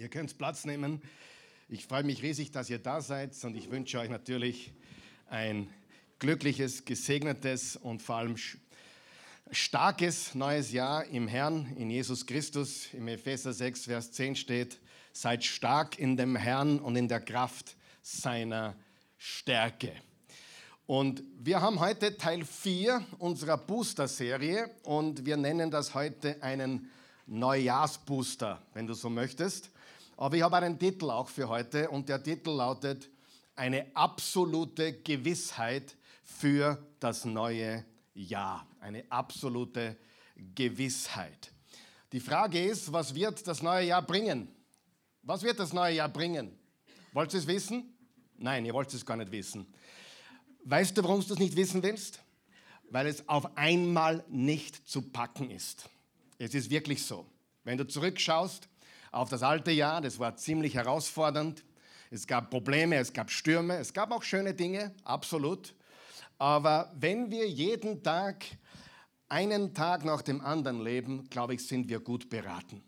Ihr könnt Platz nehmen. Ich freue mich riesig, dass ihr da seid und ich wünsche euch natürlich ein glückliches, gesegnetes und vor allem starkes neues Jahr im Herrn, in Jesus Christus. Im Epheser 6, Vers 10 steht, seid stark in dem Herrn und in der Kraft seiner Stärke. Und wir haben heute Teil 4 unserer Booster-Serie und wir nennen das heute einen Neujahrsbooster, wenn du so möchtest. Aber ich habe einen Titel auch für heute und der Titel lautet Eine absolute Gewissheit für das neue Jahr. Eine absolute Gewissheit. Die Frage ist, was wird das neue Jahr bringen? Was wird das neue Jahr bringen? Wollt ihr es wissen? Nein, ihr wollt es gar nicht wissen. Weißt du, warum du es nicht wissen willst? Weil es auf einmal nicht zu packen ist. Es ist wirklich so. Wenn du zurückschaust, auf das alte Jahr. Das war ziemlich herausfordernd. Es gab Probleme, es gab Stürme, es gab auch schöne Dinge, absolut. Aber wenn wir jeden Tag einen Tag nach dem anderen leben, glaube ich, sind wir gut beraten.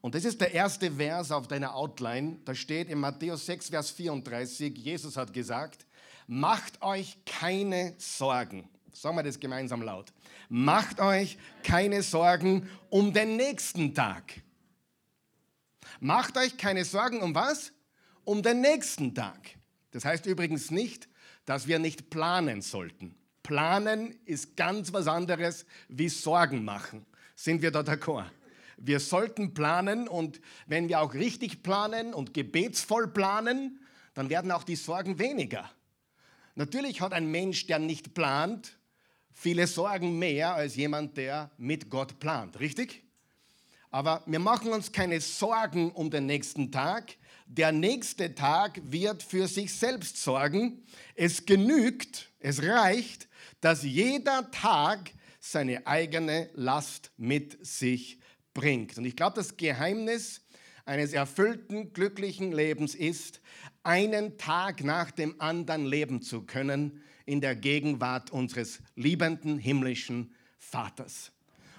Und das ist der erste Vers auf deiner Outline. Da steht in Matthäus 6, Vers 34, Jesus hat gesagt, macht euch keine Sorgen. Sagen wir das gemeinsam laut. Macht euch keine Sorgen um den nächsten Tag. Macht euch keine Sorgen um was? Um den nächsten Tag. Das heißt übrigens nicht, dass wir nicht planen sollten. Planen ist ganz was anderes wie Sorgen machen. Sind wir da d'accord? Wir sollten planen und wenn wir auch richtig planen und gebetsvoll planen, dann werden auch die Sorgen weniger. Natürlich hat ein Mensch, der nicht plant, viele Sorgen mehr als jemand, der mit Gott plant. Richtig? Aber wir machen uns keine Sorgen um den nächsten Tag. Der nächste Tag wird für sich selbst sorgen. Es genügt, es reicht, dass jeder Tag seine eigene Last mit sich bringt. Und ich glaube, das Geheimnis eines erfüllten, glücklichen Lebens ist, einen Tag nach dem anderen leben zu können in der Gegenwart unseres liebenden himmlischen Vaters.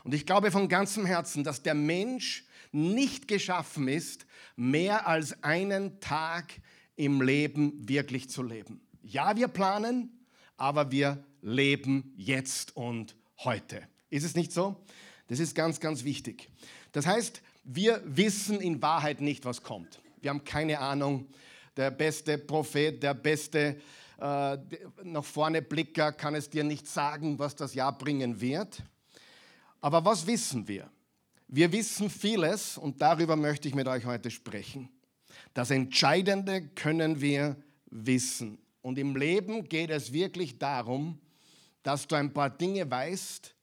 Und ich glaube von ganzem Herzen, dass der Mensch nicht geschaffen ist, mehr als einen Tag im Leben wirklich zu leben. Ja, wir planen, aber wir leben jetzt und heute. Ist es nicht so? Das ist ganz, ganz wichtig. Das heißt, wir wissen in Wahrheit nicht, was kommt. Wir haben keine Ahnung. Der beste Prophet, der beste äh, nach vorne Blicker kann es dir nicht sagen, was das Jahr bringen wird. Aber was wissen wir? Wir wissen vieles und darüber möchte ich mit euch heute sprechen. Das Entscheidende können wir wissen. Und im Leben geht es wirklich darum, dass du ein paar Dinge weißt,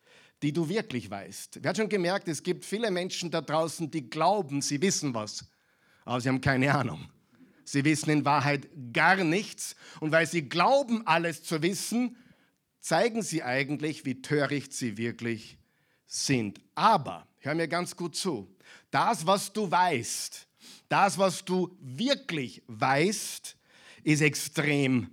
die du wirklich weißt. Wer hat schon gemerkt, es gibt viele Menschen da draußen, die glauben, sie wissen was, aber sie haben keine Ahnung. Sie wissen in Wahrheit gar nichts. Und weil sie glauben, alles zu wissen, zeigen sie eigentlich, wie töricht sie wirklich sind. Aber, hör mir ganz gut zu, das, was du weißt, das, was du wirklich weißt, ist extrem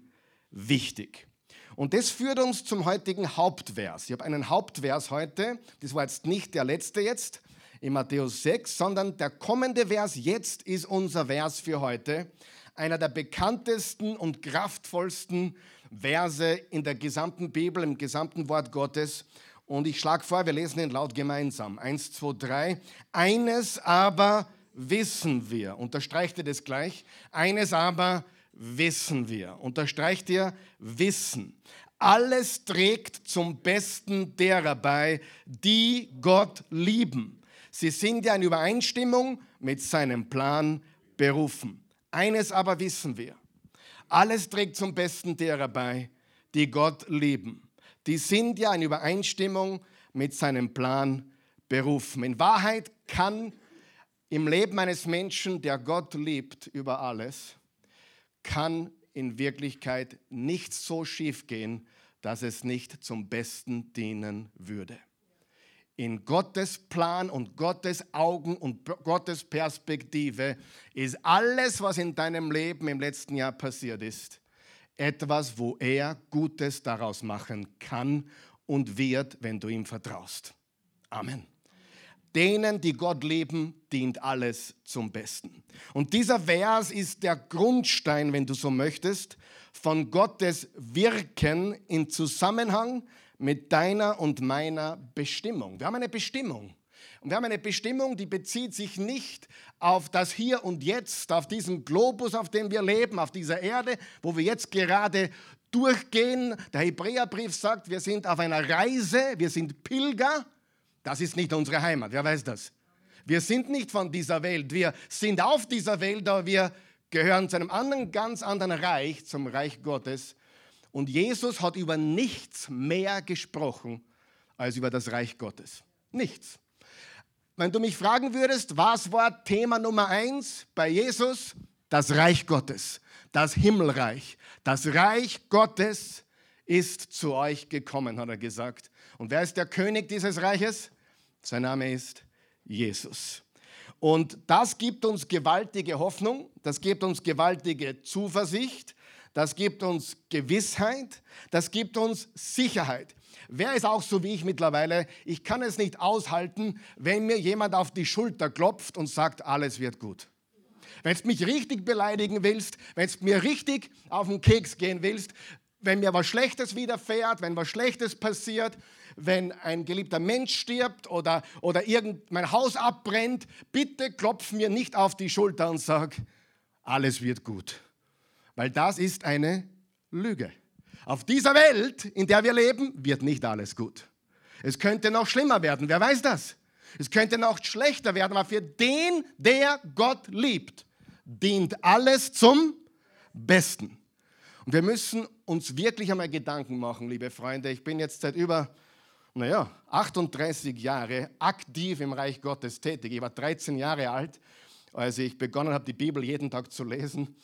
wichtig. Und das führt uns zum heutigen Hauptvers. Ich habe einen Hauptvers heute, das war jetzt nicht der letzte jetzt in Matthäus 6, sondern der kommende Vers jetzt ist unser Vers für heute. Einer der bekanntesten und kraftvollsten Verse in der gesamten Bibel, im gesamten Wort Gottes. Und ich schlage vor, wir lesen ihn laut gemeinsam. Eins, zwei, drei. Eines aber wissen wir. Unterstreicht ihr das gleich? Eines aber wissen wir. Unterstreicht ihr Wissen. Alles trägt zum Besten derer bei, die Gott lieben. Sie sind ja in Übereinstimmung mit seinem Plan berufen. Eines aber wissen wir. Alles trägt zum Besten derer bei, die Gott lieben die sind ja in Übereinstimmung mit seinem Plan berufen. In Wahrheit kann im Leben eines Menschen, der Gott liebt über alles, kann in Wirklichkeit nichts so schief gehen, dass es nicht zum Besten dienen würde. In Gottes Plan und Gottes Augen und Gottes Perspektive ist alles, was in deinem Leben im letzten Jahr passiert ist, etwas, wo er Gutes daraus machen kann und wird, wenn du ihm vertraust. Amen. denen, die Gott lieben, dient alles zum Besten. Und dieser Vers ist der Grundstein, wenn du so möchtest, von Gottes Wirken in Zusammenhang mit deiner und meiner Bestimmung. Wir haben eine Bestimmung. Und wir haben eine Bestimmung, die bezieht sich nicht auf das Hier und Jetzt, auf diesen Globus, auf dem wir leben, auf dieser Erde, wo wir jetzt gerade durchgehen. Der Hebräerbrief sagt, wir sind auf einer Reise, wir sind Pilger. Das ist nicht unsere Heimat, wer weiß das? Wir sind nicht von dieser Welt, wir sind auf dieser Welt, aber wir gehören zu einem anderen, ganz anderen Reich, zum Reich Gottes. Und Jesus hat über nichts mehr gesprochen als über das Reich Gottes. Nichts. Wenn du mich fragen würdest, was war Thema Nummer eins bei Jesus? Das Reich Gottes, das Himmelreich. Das Reich Gottes ist zu euch gekommen, hat er gesagt. Und wer ist der König dieses Reiches? Sein Name ist Jesus. Und das gibt uns gewaltige Hoffnung, das gibt uns gewaltige Zuversicht, das gibt uns Gewissheit, das gibt uns Sicherheit. Wer ist auch so wie ich mittlerweile? Ich kann es nicht aushalten, wenn mir jemand auf die Schulter klopft und sagt, alles wird gut. Wenn du mich richtig beleidigen willst, wenn du mir richtig auf den Keks gehen willst, wenn mir was Schlechtes widerfährt, wenn was Schlechtes passiert, wenn ein geliebter Mensch stirbt oder, oder irgend mein Haus abbrennt, bitte klopf mir nicht auf die Schulter und sag, alles wird gut. Weil das ist eine Lüge. Auf dieser Welt, in der wir leben, wird nicht alles gut. Es könnte noch schlimmer werden, wer weiß das? Es könnte noch schlechter werden, aber für den, der Gott liebt, dient alles zum Besten. Und wir müssen uns wirklich einmal Gedanken machen, liebe Freunde. Ich bin jetzt seit über, naja, 38 Jahre aktiv im Reich Gottes tätig. Ich war 13 Jahre alt, als ich begonnen habe, die Bibel jeden Tag zu lesen.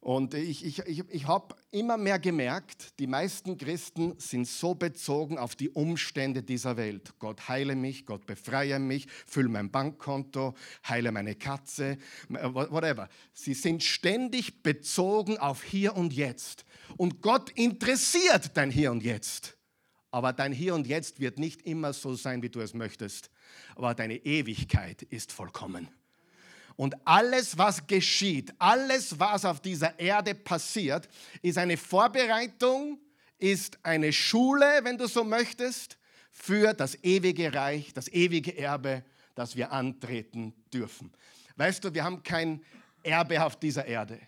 Und ich, ich, ich, ich habe immer mehr gemerkt, die meisten Christen sind so bezogen auf die Umstände dieser Welt. Gott heile mich, Gott befreie mich, fülle mein Bankkonto, heile meine Katze, whatever. Sie sind ständig bezogen auf hier und jetzt. Und Gott interessiert dein Hier und Jetzt. Aber dein Hier und Jetzt wird nicht immer so sein, wie du es möchtest. Aber deine Ewigkeit ist vollkommen. Und alles, was geschieht, alles, was auf dieser Erde passiert, ist eine Vorbereitung, ist eine Schule, wenn du so möchtest, für das ewige Reich, das ewige Erbe, das wir antreten dürfen. Weißt du, wir haben kein Erbe auf dieser Erde.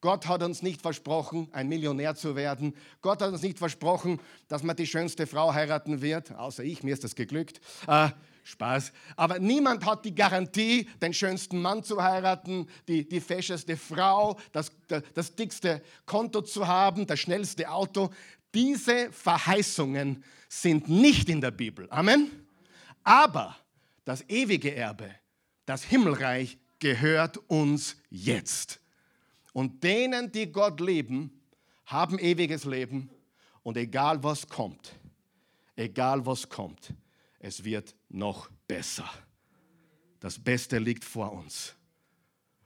Gott hat uns nicht versprochen, ein Millionär zu werden. Gott hat uns nicht versprochen, dass man die schönste Frau heiraten wird, außer ich, mir ist das geglückt. Spaß. Aber niemand hat die Garantie, den schönsten Mann zu heiraten, die, die fescheste Frau, das, das dickste Konto zu haben, das schnellste Auto. Diese Verheißungen sind nicht in der Bibel. Amen. Aber das ewige Erbe, das Himmelreich gehört uns jetzt. Und denen, die Gott lieben, haben ewiges Leben. Und egal was kommt, egal was kommt, es wird noch besser. Das Beste liegt vor uns.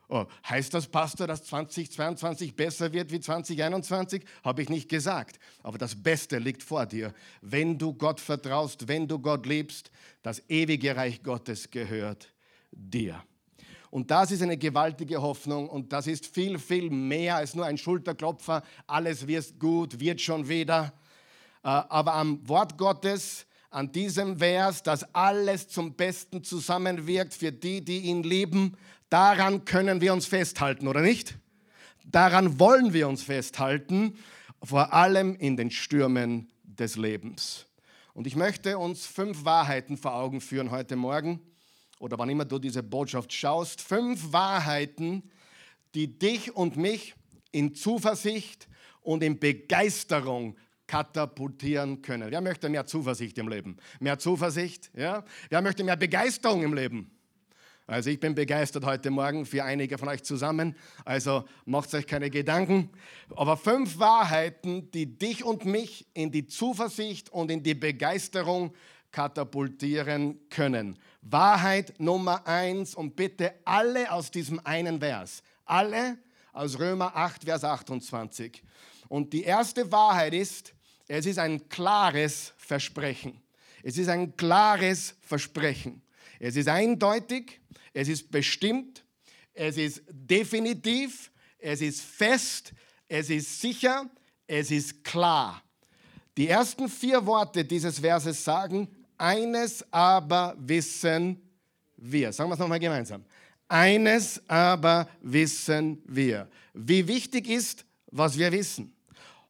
Oh, heißt das, Pastor, dass 2022 besser wird wie 2021? Habe ich nicht gesagt. Aber das Beste liegt vor dir. Wenn du Gott vertraust, wenn du Gott liebst, das ewige Reich Gottes gehört dir. Und das ist eine gewaltige Hoffnung und das ist viel, viel mehr als nur ein Schulterklopfer. Alles wird gut, wird schon wieder. Äh, aber am Wort Gottes an diesem Vers, dass alles zum Besten zusammenwirkt für die, die ihn lieben, daran können wir uns festhalten, oder nicht? Daran wollen wir uns festhalten, vor allem in den Stürmen des Lebens. Und ich möchte uns fünf Wahrheiten vor Augen führen heute Morgen, oder wann immer du diese Botschaft schaust, fünf Wahrheiten, die dich und mich in Zuversicht und in Begeisterung katapultieren können. Wer möchte mehr Zuversicht im Leben? Mehr Zuversicht? Ja? Wer möchte mehr Begeisterung im Leben? Also ich bin begeistert heute Morgen für einige von euch zusammen. Also macht euch keine Gedanken. Aber fünf Wahrheiten, die dich und mich in die Zuversicht und in die Begeisterung katapultieren können. Wahrheit Nummer eins und bitte alle aus diesem einen Vers. Alle aus Römer 8, Vers 28. Und die erste Wahrheit ist, es ist ein klares Versprechen. Es ist ein klares Versprechen. Es ist eindeutig, es ist bestimmt, es ist definitiv, es ist fest, es ist sicher, es ist klar. Die ersten vier Worte dieses Verses sagen, eines aber wissen wir. Sagen wir es nochmal gemeinsam. Eines aber wissen wir. Wie wichtig ist, was wir wissen.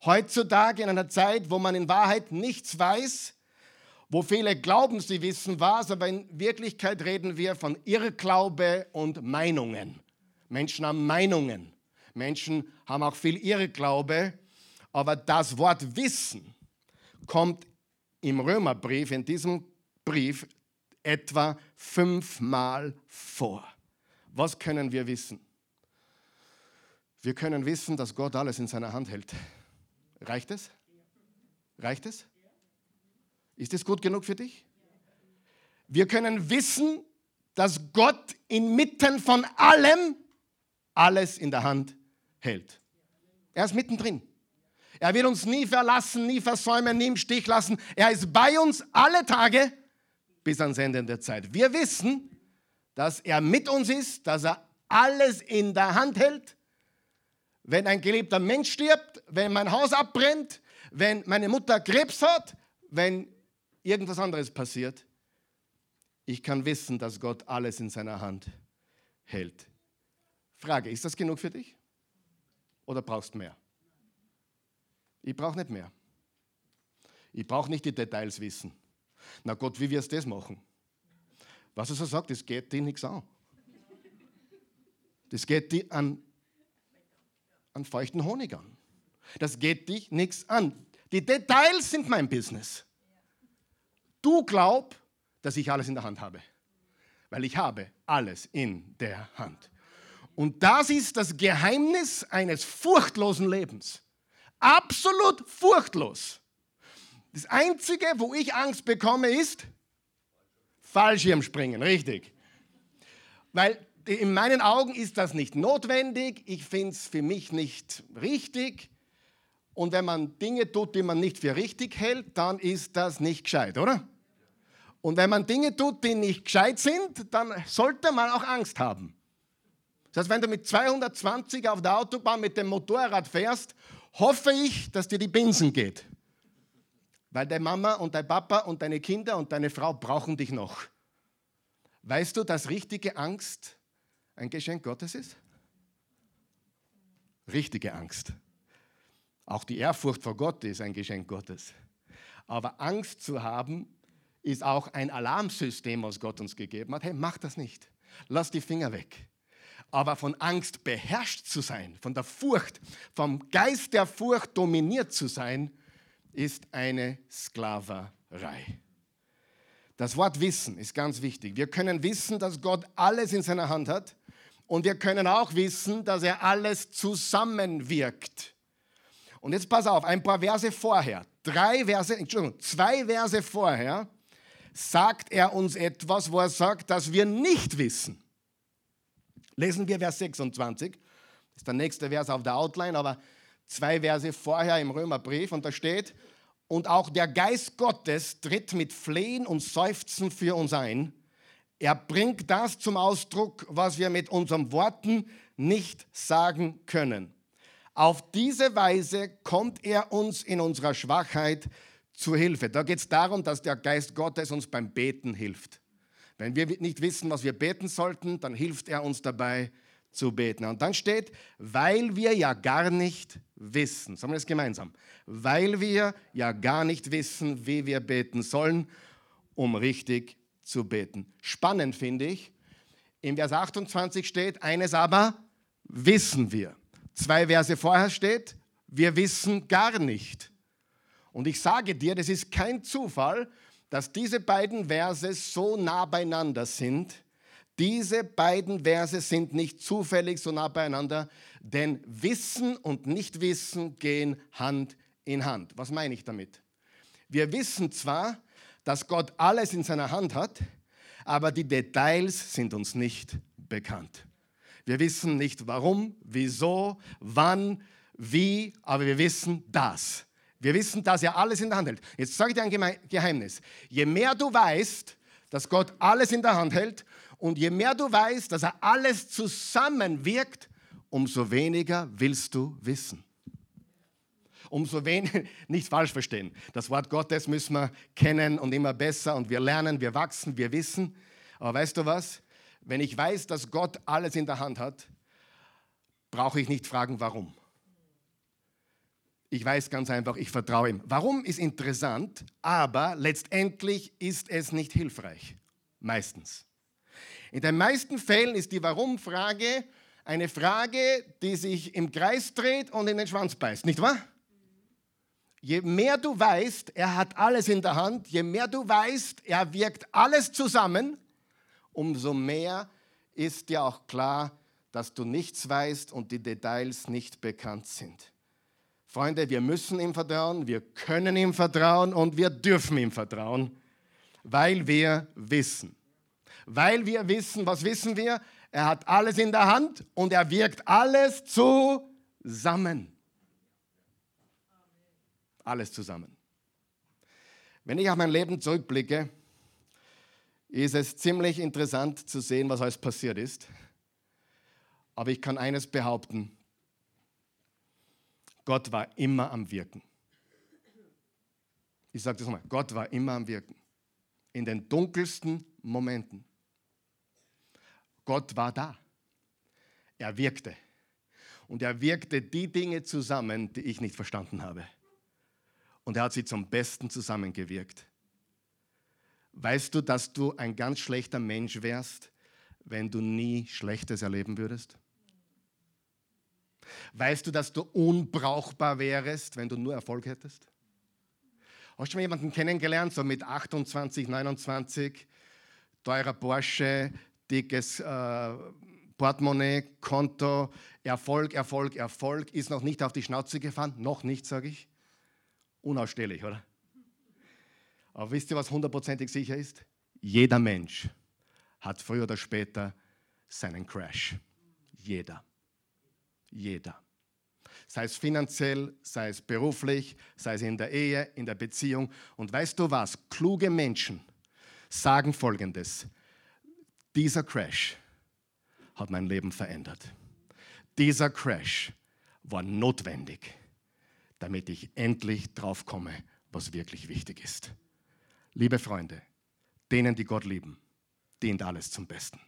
Heutzutage in einer Zeit, wo man in Wahrheit nichts weiß, wo viele glauben, sie wissen was, aber in Wirklichkeit reden wir von Irrglaube und Meinungen. Menschen haben Meinungen. Menschen haben auch viel Irrglaube, aber das Wort Wissen kommt im Römerbrief, in diesem Brief, etwa fünfmal vor. Was können wir wissen? Wir können wissen, dass Gott alles in seiner Hand hält. Reicht es? Reicht es? Ist es gut genug für dich? Wir können wissen, dass Gott inmitten von allem alles in der Hand hält. Er ist mittendrin. Er will uns nie verlassen, nie versäumen, nie im Stich lassen. Er ist bei uns alle Tage bis ans Ende der Zeit. Wir wissen, dass er mit uns ist, dass er alles in der Hand hält. Wenn ein geliebter Mensch stirbt, wenn mein Haus abbrennt, wenn meine Mutter Krebs hat, wenn irgendwas anderes passiert, ich kann wissen, dass Gott alles in seiner Hand hält. Frage, ist das genug für dich? Oder brauchst du mehr? Ich brauche nicht mehr. Ich brauche nicht die Details wissen. Na Gott, wie wirst du das machen? Was er so sagt, das geht dir nichts an. Das geht dir an, an feuchten Honig an. Das geht dich nichts an. Die Details sind mein Business. Du glaub, dass ich alles in der Hand habe. Weil ich habe alles in der Hand. Und das ist das Geheimnis eines furchtlosen Lebens. Absolut furchtlos. Das Einzige, wo ich Angst bekomme, ist Fallschirmspringen, richtig. Weil in meinen Augen ist das nicht notwendig, ich finde es für mich nicht richtig. Und wenn man Dinge tut, die man nicht für richtig hält, dann ist das nicht gescheit, oder? Und wenn man Dinge tut, die nicht gescheit sind, dann sollte man auch Angst haben. Das heißt, wenn du mit 220 auf der Autobahn mit dem Motorrad fährst hoffe ich, dass dir die Binsen geht. Weil deine Mama und dein Papa und deine Kinder und deine Frau brauchen dich noch. Weißt du, dass richtige Angst ein Geschenk Gottes ist? Richtige Angst. Auch die Ehrfurcht vor Gott ist ein Geschenk Gottes. Aber Angst zu haben, ist auch ein Alarmsystem, was Gott uns gegeben hat. Hey, mach das nicht. Lass die Finger weg. Aber von Angst beherrscht zu sein, von der Furcht, vom Geist der Furcht dominiert zu sein, ist eine Sklaverei. Das Wort Wissen ist ganz wichtig. Wir können wissen, dass Gott alles in seiner Hand hat und wir können auch wissen, dass er alles zusammenwirkt. Und jetzt pass auf, ein paar Verse vorher, drei Verse, Entschuldigung, zwei Verse vorher sagt er uns etwas, wo er sagt, dass wir nicht wissen. Lesen wir Vers 26. Das ist der nächste Vers auf der Outline, aber zwei Verse vorher im Römerbrief und da steht, und auch der Geist Gottes tritt mit Flehen und Seufzen für uns ein. Er bringt das zum Ausdruck, was wir mit unseren Worten nicht sagen können. Auf diese Weise kommt er uns in unserer Schwachheit zu Hilfe. Da geht es darum, dass der Geist Gottes uns beim Beten hilft. Wenn wir nicht wissen, was wir beten sollten, dann hilft er uns dabei zu beten. Und dann steht, weil wir ja gar nicht wissen. Sagen wir das gemeinsam. Weil wir ja gar nicht wissen, wie wir beten sollen, um richtig zu beten. Spannend finde ich. In Vers 28 steht, eines aber wissen wir. Zwei Verse vorher steht, wir wissen gar nicht. Und ich sage dir, das ist kein Zufall, dass diese beiden Verse so nah beieinander sind. Diese beiden Verse sind nicht zufällig so nah beieinander, denn Wissen und Nichtwissen gehen Hand in Hand. Was meine ich damit? Wir wissen zwar, dass Gott alles in seiner Hand hat, aber die Details sind uns nicht bekannt. Wir wissen nicht warum, wieso, wann, wie, aber wir wissen das. Wir wissen, dass er alles in der Hand hält. Jetzt sage ich dir ein Geheimnis. Je mehr du weißt, dass Gott alles in der Hand hält. Und je mehr du weißt, dass er alles zusammenwirkt, umso weniger willst du wissen. Umso weniger, nicht falsch verstehen. Das Wort Gottes müssen wir kennen und immer besser und wir lernen, wir wachsen, wir wissen. Aber weißt du was? Wenn ich weiß, dass Gott alles in der Hand hat, brauche ich nicht fragen, warum. Ich weiß ganz einfach, ich vertraue ihm. Warum ist interessant, aber letztendlich ist es nicht hilfreich. Meistens. In den meisten Fällen ist die Warum-Frage eine Frage, die sich im Kreis dreht und in den Schwanz beißt, nicht wahr? Je mehr du weißt, er hat alles in der Hand, je mehr du weißt, er wirkt alles zusammen, umso mehr ist dir auch klar, dass du nichts weißt und die Details nicht bekannt sind. Freunde, wir müssen ihm vertrauen, wir können ihm vertrauen und wir dürfen ihm vertrauen, weil wir wissen. Weil wir wissen, was wissen wir? Er hat alles in der Hand und er wirkt alles zusammen. Alles zusammen. Wenn ich auf mein Leben zurückblicke, ist es ziemlich interessant zu sehen, was alles passiert ist. Aber ich kann eines behaupten, Gott war immer am Wirken. Ich sage das nochmal, Gott war immer am Wirken. In den dunkelsten Momenten. Gott war da. Er wirkte. Und er wirkte die Dinge zusammen, die ich nicht verstanden habe. Und er hat sie zum Besten zusammengewirkt. Weißt du, dass du ein ganz schlechter Mensch wärst, wenn du nie Schlechtes erleben würdest? Weißt du, dass du unbrauchbar wärst, wenn du nur Erfolg hättest? Hast du schon mal jemanden kennengelernt, so mit 28, 29, teurer Porsche, dickes äh, Portemonnaie, Konto, Erfolg, Erfolg, Erfolg, ist noch nicht auf die Schnauze gefahren? Noch nicht, sage ich. Unausstehlich, oder? Aber wisst ihr, was hundertprozentig sicher ist? Jeder Mensch hat früher oder später seinen Crash. Jeder. Jeder. Sei es finanziell, sei es beruflich, sei es in der Ehe, in der Beziehung. Und weißt du was? Kluge Menschen sagen Folgendes. Dieser Crash hat mein Leben verändert. Dieser Crash war notwendig, damit ich endlich drauf komme, was wirklich wichtig ist. Liebe Freunde, denen, die Gott lieben, dient alles zum Besten.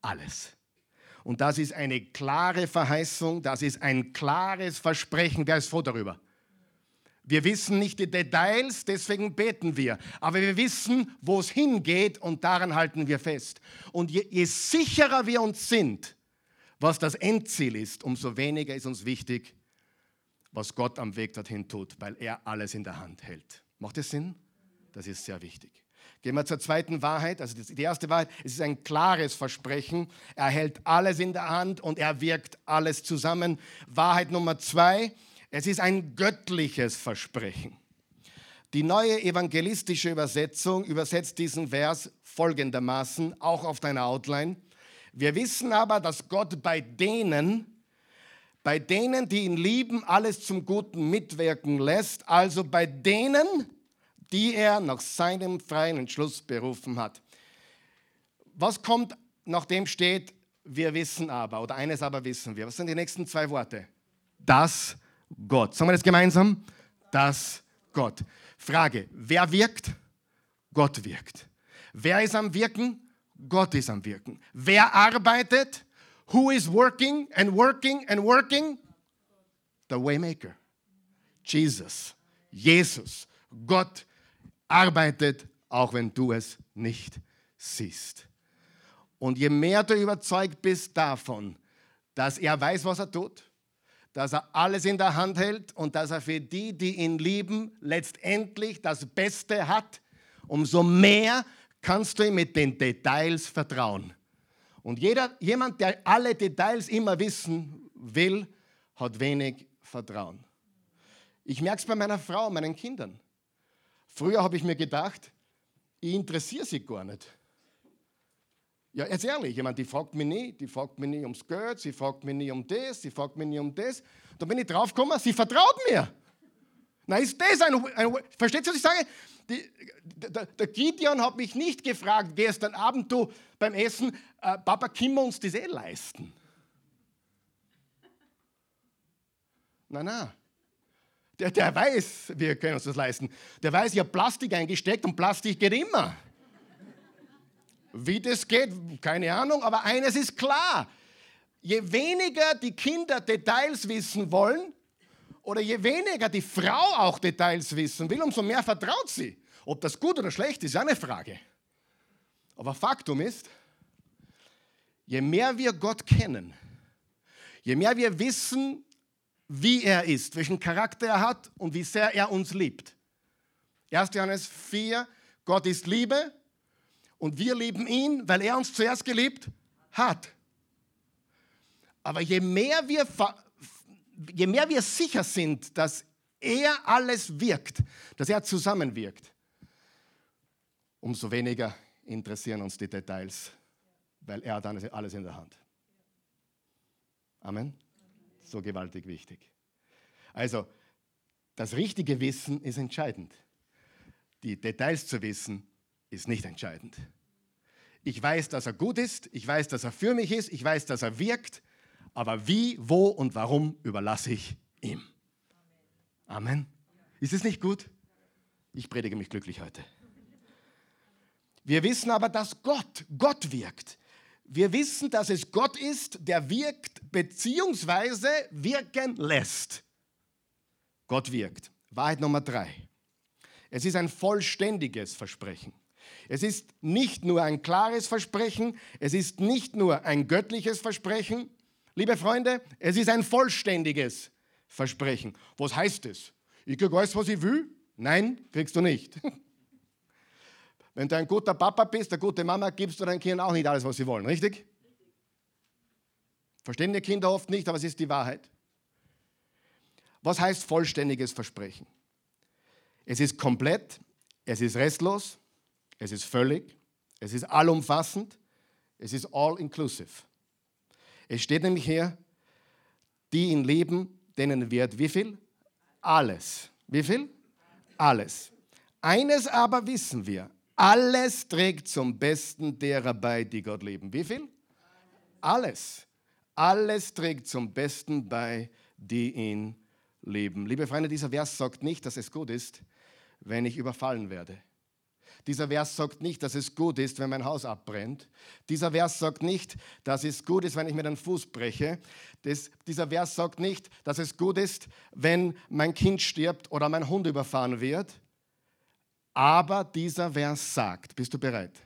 Alles. Und das ist eine klare Verheißung, das ist ein klares Versprechen. Wer ist froh darüber? Wir wissen nicht die Details, deswegen beten wir. Aber wir wissen, wo es hingeht und daran halten wir fest. Und je, je sicherer wir uns sind, was das Endziel ist, umso weniger ist uns wichtig, was Gott am Weg dorthin tut, weil er alles in der Hand hält. Macht das Sinn? Das ist sehr wichtig. Gehen wir zur zweiten Wahrheit. Also die erste Wahrheit, es ist ein klares Versprechen. Er hält alles in der Hand und er wirkt alles zusammen. Wahrheit Nummer zwei, es ist ein göttliches Versprechen. Die neue evangelistische Übersetzung übersetzt diesen Vers folgendermaßen, auch auf deiner Outline. Wir wissen aber, dass Gott bei denen, bei denen, die ihn lieben, alles zum Guten mitwirken lässt, also bei denen, die er nach seinem freien Entschluss berufen hat. Was kommt, nachdem steht, wir wissen aber, oder eines aber wissen wir. Was sind die nächsten zwei Worte? Das Gott. Sagen wir das gemeinsam? Das Gott. Frage, wer wirkt? Gott wirkt. Wer ist am Wirken? Gott ist am Wirken. Wer arbeitet? Who is working and working and working? The Waymaker. Jesus. Jesus. Gott arbeitet, auch wenn du es nicht siehst. Und je mehr du überzeugt bist davon, dass er weiß, was er tut, dass er alles in der Hand hält und dass er für die, die ihn lieben, letztendlich das Beste hat, umso mehr kannst du ihm mit den Details vertrauen. Und jeder, jemand, der alle Details immer wissen will, hat wenig Vertrauen. Ich merke es bei meiner Frau, meinen Kindern. Früher habe ich mir gedacht, ich interessiere sie gar nicht. Ja, jetzt ehrlich, jemand, die fragt mich nie, die fragt mich nie ums Geld, sie fragt mich nie um das, sie fragt mich nie um das. Da bin ich draufgekommen, sie vertraut mir. Na, ist das ein, ein versteht ihr, was ich sage? Die, der, der, Gideon hat mich nicht gefragt gestern Abend, du beim Essen, äh, Papa, können wir uns das eh leisten? Nein, nein. Der, der weiß, wir können uns das leisten. Der weiß, ich habe Plastik eingesteckt und Plastik geht immer. Wie das geht, keine Ahnung, aber eines ist klar. Je weniger die Kinder Details wissen wollen, oder je weniger die Frau auch Details wissen will, umso mehr vertraut sie. Ob das gut oder schlecht ist, ist eine Frage. Aber Faktum ist, je mehr wir Gott kennen, je mehr wir wissen, wie er ist, welchen Charakter er hat und wie sehr er uns liebt. 1. Johannes 4, Gott ist Liebe und wir lieben ihn, weil er uns zuerst geliebt hat. Aber je mehr wir, je mehr wir sicher sind, dass er alles wirkt, dass er zusammenwirkt, umso weniger interessieren uns die Details, weil er hat alles in der Hand. Amen. So gewaltig wichtig. Also, das richtige Wissen ist entscheidend. Die Details zu wissen ist nicht entscheidend. Ich weiß, dass er gut ist, ich weiß, dass er für mich ist, ich weiß, dass er wirkt, aber wie, wo und warum überlasse ich ihm. Amen. Ist es nicht gut? Ich predige mich glücklich heute. Wir wissen aber, dass Gott, Gott wirkt. Wir wissen, dass es Gott ist, der wirkt bzw. wirken lässt. Gott wirkt. Wahrheit Nummer drei. Es ist ein vollständiges Versprechen. Es ist nicht nur ein klares Versprechen, es ist nicht nur ein göttliches Versprechen. Liebe Freunde, es ist ein vollständiges Versprechen. Was heißt es? Ich kriege alles, was ich will? Nein, kriegst du nicht. Wenn du ein guter Papa bist, eine gute Mama, gibst du deinen Kindern auch nicht alles, was sie wollen, richtig? Verstehen die Kinder oft nicht, aber es ist die Wahrheit. Was heißt vollständiges Versprechen? Es ist komplett, es ist restlos, es ist völlig, es ist allumfassend, es ist all inclusive. Es steht nämlich hier, die ihn leben, denen wird wie viel? Alles. Wie viel? Alles. Eines aber wissen wir, alles trägt zum Besten derer bei, die Gott lieben. Wie viel? Alles. Alles trägt zum Besten bei, die ihn lieben. Liebe Freunde, dieser Vers sagt nicht, dass es gut ist, wenn ich überfallen werde. Dieser Vers sagt nicht, dass es gut ist, wenn mein Haus abbrennt. Dieser Vers sagt nicht, dass es gut ist, wenn ich mir den Fuß breche. Das, dieser Vers sagt nicht, dass es gut ist, wenn mein Kind stirbt oder mein Hund überfahren wird. Aber dieser Vers sagt, bist du bereit,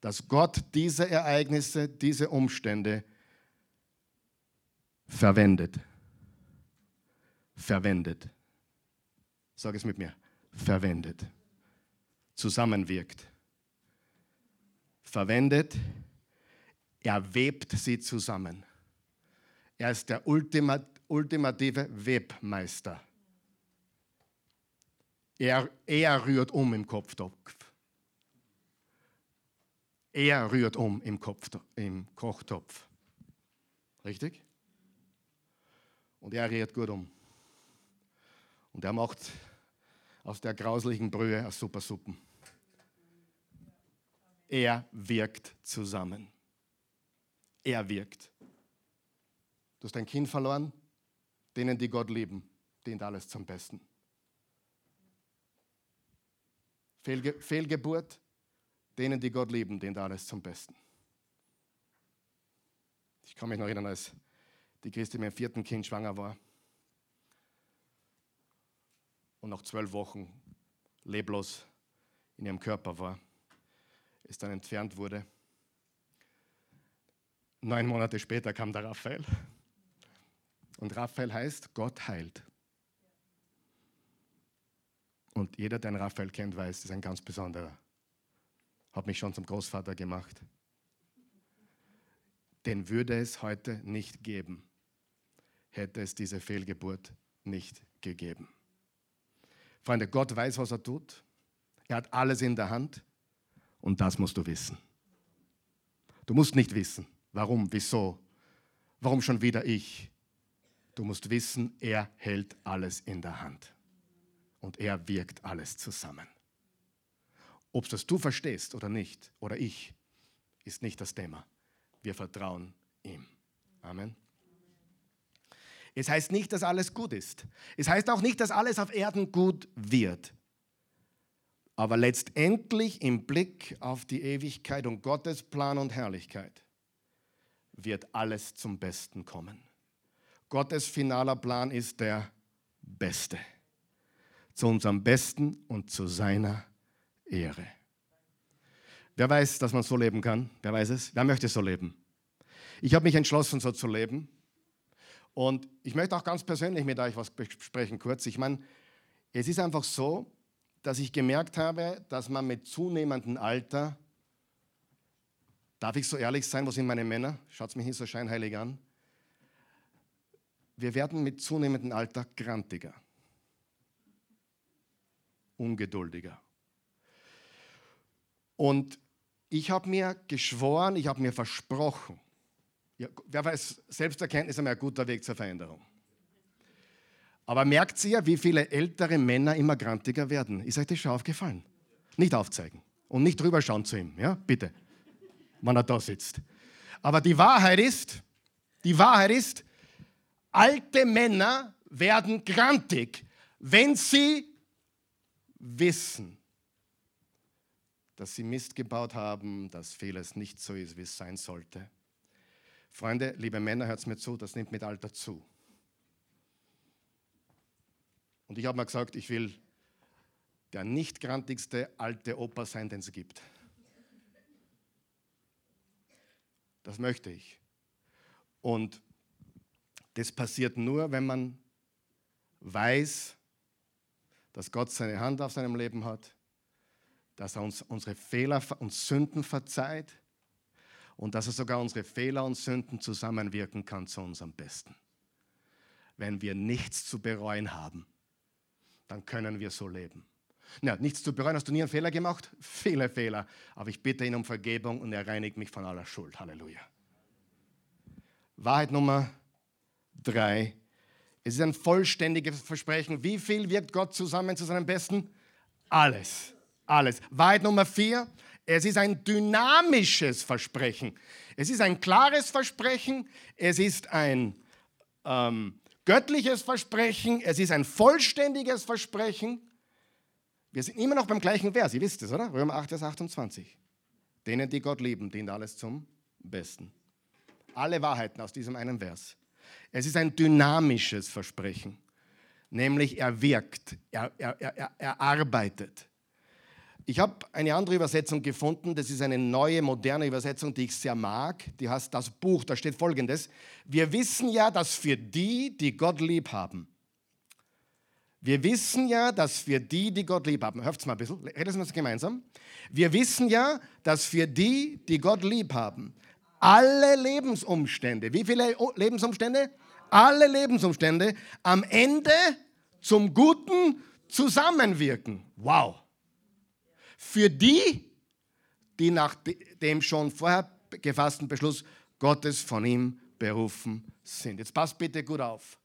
dass Gott diese Ereignisse, diese Umstände verwendet. Verwendet. Sag es mit mir. Verwendet. Zusammenwirkt. Verwendet. Er webt sie zusammen. Er ist der ultimative Webmeister. Er, er rührt um im Kopftopf. Er rührt um im, Kopf, im Kochtopf. Richtig? Und er rührt gut um. Und er macht aus der grauslichen Brühe eine super Suppen. Er wirkt zusammen. Er wirkt. Du hast dein Kind verloren, denen, die Gott lieben, dient alles zum Besten. Fehlge Fehlgeburt, denen, die Gott lieben, dient alles zum Besten. Ich kann mich noch erinnern, als die Christi mit dem vierten Kind schwanger war und nach zwölf Wochen leblos in ihrem Körper war, es dann entfernt wurde. Neun Monate später kam der Raphael. Und Raphael heißt, Gott heilt. Und jeder, der einen Raphael kennt, weiß, das ist ein ganz besonderer. Hat mich schon zum Großvater gemacht. Den würde es heute nicht geben, hätte es diese Fehlgeburt nicht gegeben. Freunde, Gott weiß, was er tut. Er hat alles in der Hand und das musst du wissen. Du musst nicht wissen, warum, wieso, warum schon wieder ich. Du musst wissen, er hält alles in der Hand. Und er wirkt alles zusammen. Ob das du verstehst oder nicht, oder ich, ist nicht das Thema. Wir vertrauen ihm. Amen. Es heißt nicht, dass alles gut ist. Es heißt auch nicht, dass alles auf Erden gut wird. Aber letztendlich im Blick auf die Ewigkeit und Gottes Plan und Herrlichkeit wird alles zum Besten kommen. Gottes finaler Plan ist der beste. Zu unserem Besten und zu seiner Ehre. Wer weiß, dass man so leben kann? Wer weiß es? Wer möchte so leben? Ich habe mich entschlossen, so zu leben. Und ich möchte auch ganz persönlich mit euch was besprechen, kurz. Ich meine, es ist einfach so, dass ich gemerkt habe, dass man mit zunehmendem Alter, darf ich so ehrlich sein, wo sind meine Männer? Schaut mich nicht so scheinheilig an. Wir werden mit zunehmendem Alter grantiger, ungeduldiger. Und ich habe mir geschworen, ich habe mir versprochen, ja, wer weiß, Selbsterkenntnis ist ein guter Weg zur Veränderung. Aber merkt ihr, wie viele ältere Männer immer grantiger werden? Ist euch das schon aufgefallen? Nicht aufzeigen und nicht drüber schauen zu ihm, ja, bitte, wenn er da sitzt. Aber die Wahrheit ist, die Wahrheit ist, alte Männer werden grantig, wenn sie wissen, dass sie Mist gebaut haben, dass vieles nicht so ist, wie es sein sollte. Freunde, liebe Männer, hört mir zu, das nimmt mit Alter zu. Und ich habe mir gesagt, ich will der nicht grantigste alte Opa sein, den es gibt. Das möchte ich. Und das passiert nur, wenn man weiß, dass Gott seine Hand auf seinem Leben hat, dass er uns unsere Fehler und Sünden verzeiht und dass er sogar unsere Fehler und Sünden zusammenwirken kann zu unserem Besten. Wenn wir nichts zu bereuen haben, dann können wir so leben. Ja, nichts zu bereuen, hast du nie einen Fehler gemacht? Viele Fehler. Aber ich bitte ihn um Vergebung und er reinigt mich von aller Schuld. Halleluja. Wahrheit Nummer drei. Es ist ein vollständiges Versprechen. Wie viel wirkt Gott zusammen zu seinem Besten? Alles. Alles. Wahrheit Nummer vier. Es ist ein dynamisches Versprechen. Es ist ein klares Versprechen. Es ist ein ähm, göttliches Versprechen. Es ist ein vollständiges Versprechen. Wir sind immer noch beim gleichen Vers. Ihr wisst es, oder? Römer 8, Vers 28. Denen, die Gott lieben, dient alles zum Besten. Alle Wahrheiten aus diesem einen Vers. Es ist ein dynamisches Versprechen. Nämlich er wirkt, er, er, er, er arbeitet. Ich habe eine andere Übersetzung gefunden, das ist eine neue, moderne Übersetzung, die ich sehr mag. Die heißt das Buch, da steht folgendes. Wir wissen ja, dass für die, die Gott lieb haben, wir wissen ja, dass für die, die Gott lieb haben, hört mal ein bisschen, reden wir uns gemeinsam. Wir wissen ja, dass für die, die Gott lieb haben, alle Lebensumstände, wie viele Lebensumstände? Alle Lebensumstände am Ende zum Guten zusammenwirken. Wow für die, die nach dem schon vorher gefassten Beschluss Gottes von ihm berufen sind. Jetzt passt bitte gut auf.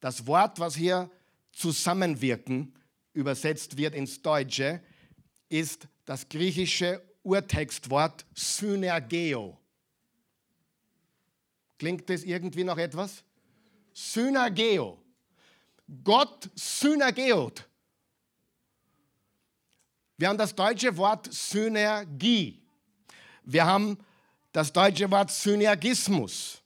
Das Wort, was hier zusammenwirken übersetzt wird ins Deutsche, ist das griechische Urtextwort Synergeo. Klingt das irgendwie noch etwas? Synergeo. Gott synergeot. Wir haben das deutsche Wort Synergie. Wir haben das deutsche Wort Synergismus.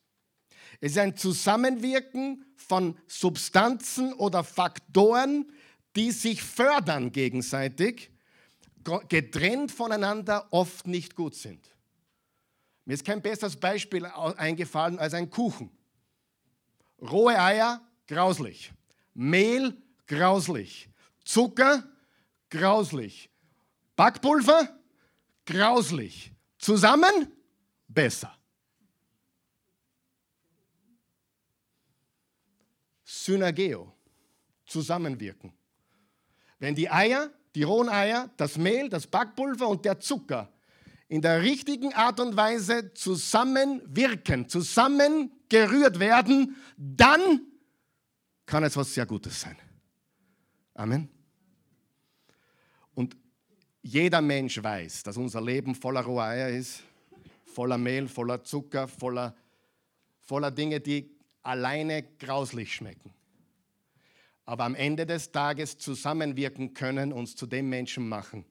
Es ist ein Zusammenwirken von Substanzen oder Faktoren, die sich fördern gegenseitig, getrennt voneinander oft nicht gut sind. Mir ist kein besseres Beispiel eingefallen als ein Kuchen. Rohe Eier, grauslich. Mehl, grauslich. Zucker, grauslich. Backpulver, grauslich. Zusammen, besser. Synergeo, zusammenwirken. Wenn die Eier, die rohen Eier, das Mehl, das Backpulver und der Zucker in der richtigen Art und Weise zusammenwirken, zusammengerührt werden, dann kann es was sehr Gutes sein. Amen. jeder Mensch weiß, dass unser Leben voller roher Eier ist, voller Mehl, voller Zucker, voller, voller Dinge, die alleine grauslich schmecken. Aber am Ende des Tages zusammenwirken können, uns zu dem Menschen machen,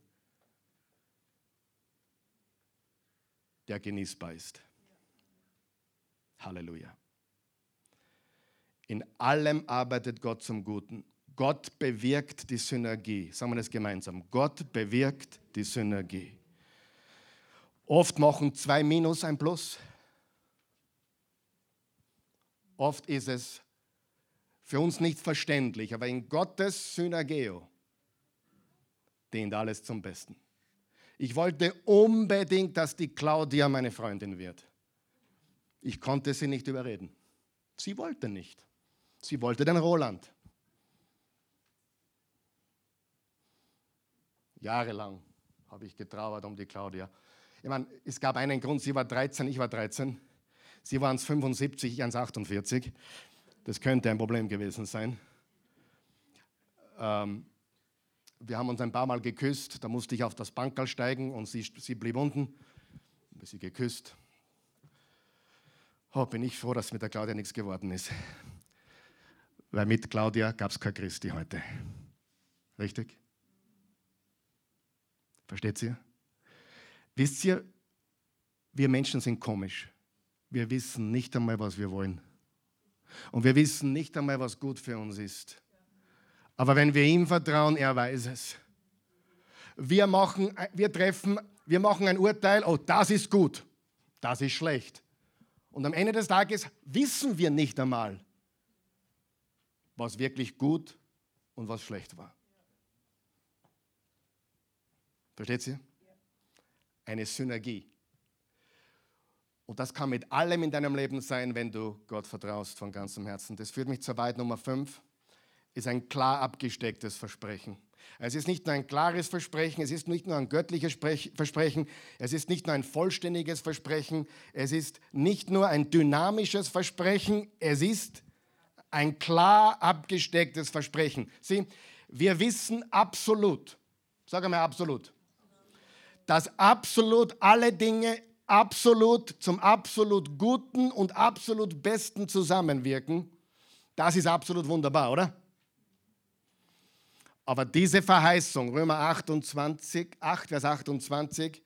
der genießbar ist. Halleluja. In allem arbeitet Gott zum Guten. Gott bewirkt die Synergie. Sagen wir das gemeinsam. Gott bewirkt die Synergie. Oft machen zwei Minus ein Plus. Oft ist es für uns nicht verständlich, aber in Gottes Synergeo dient alles zum Besten. Ich wollte unbedingt, dass die Claudia meine Freundin wird. Ich konnte sie nicht überreden. Sie wollte nicht. Sie wollte den Roland. Jahrelang habe ich getrauert um die Claudia. Ich meine, es gab einen Grund, sie war 13, ich war 13. Sie waren es 75, ich 1,48. Das könnte ein Problem gewesen sein. Ähm, wir haben uns ein paar Mal geküsst, da musste ich auf das Bankerl steigen und sie, sie blieb unten. Wir sie geküsst. Oh, bin ich froh, dass mit der Claudia nichts geworden ist. Weil mit Claudia gab es kein Christi heute. Richtig? Versteht ihr? Wisst ihr, wir Menschen sind komisch. Wir wissen nicht einmal, was wir wollen. Und wir wissen nicht einmal, was gut für uns ist. Aber wenn wir ihm vertrauen, er weiß es. Wir machen, wir treffen, wir machen ein Urteil, oh, das ist gut, das ist schlecht. Und am Ende des Tages wissen wir nicht einmal, was wirklich gut und was schlecht war. Versteht ihr? Eine Synergie. Und das kann mit allem in deinem Leben sein, wenn du Gott vertraust von ganzem Herzen. Das führt mich zur Wahrheit Nummer 5, ist ein klar abgestecktes Versprechen. Es ist nicht nur ein klares Versprechen, es ist nicht nur ein göttliches Versprechen, es ist nicht nur ein vollständiges Versprechen, es ist nicht nur ein dynamisches Versprechen, es ist ein klar abgestecktes Versprechen. Sieh, wir wissen absolut, sag mal absolut, dass absolut alle Dinge absolut zum absolut Guten und absolut Besten zusammenwirken, das ist absolut wunderbar, oder? Aber diese Verheißung, Römer 28, 8, Vers 28,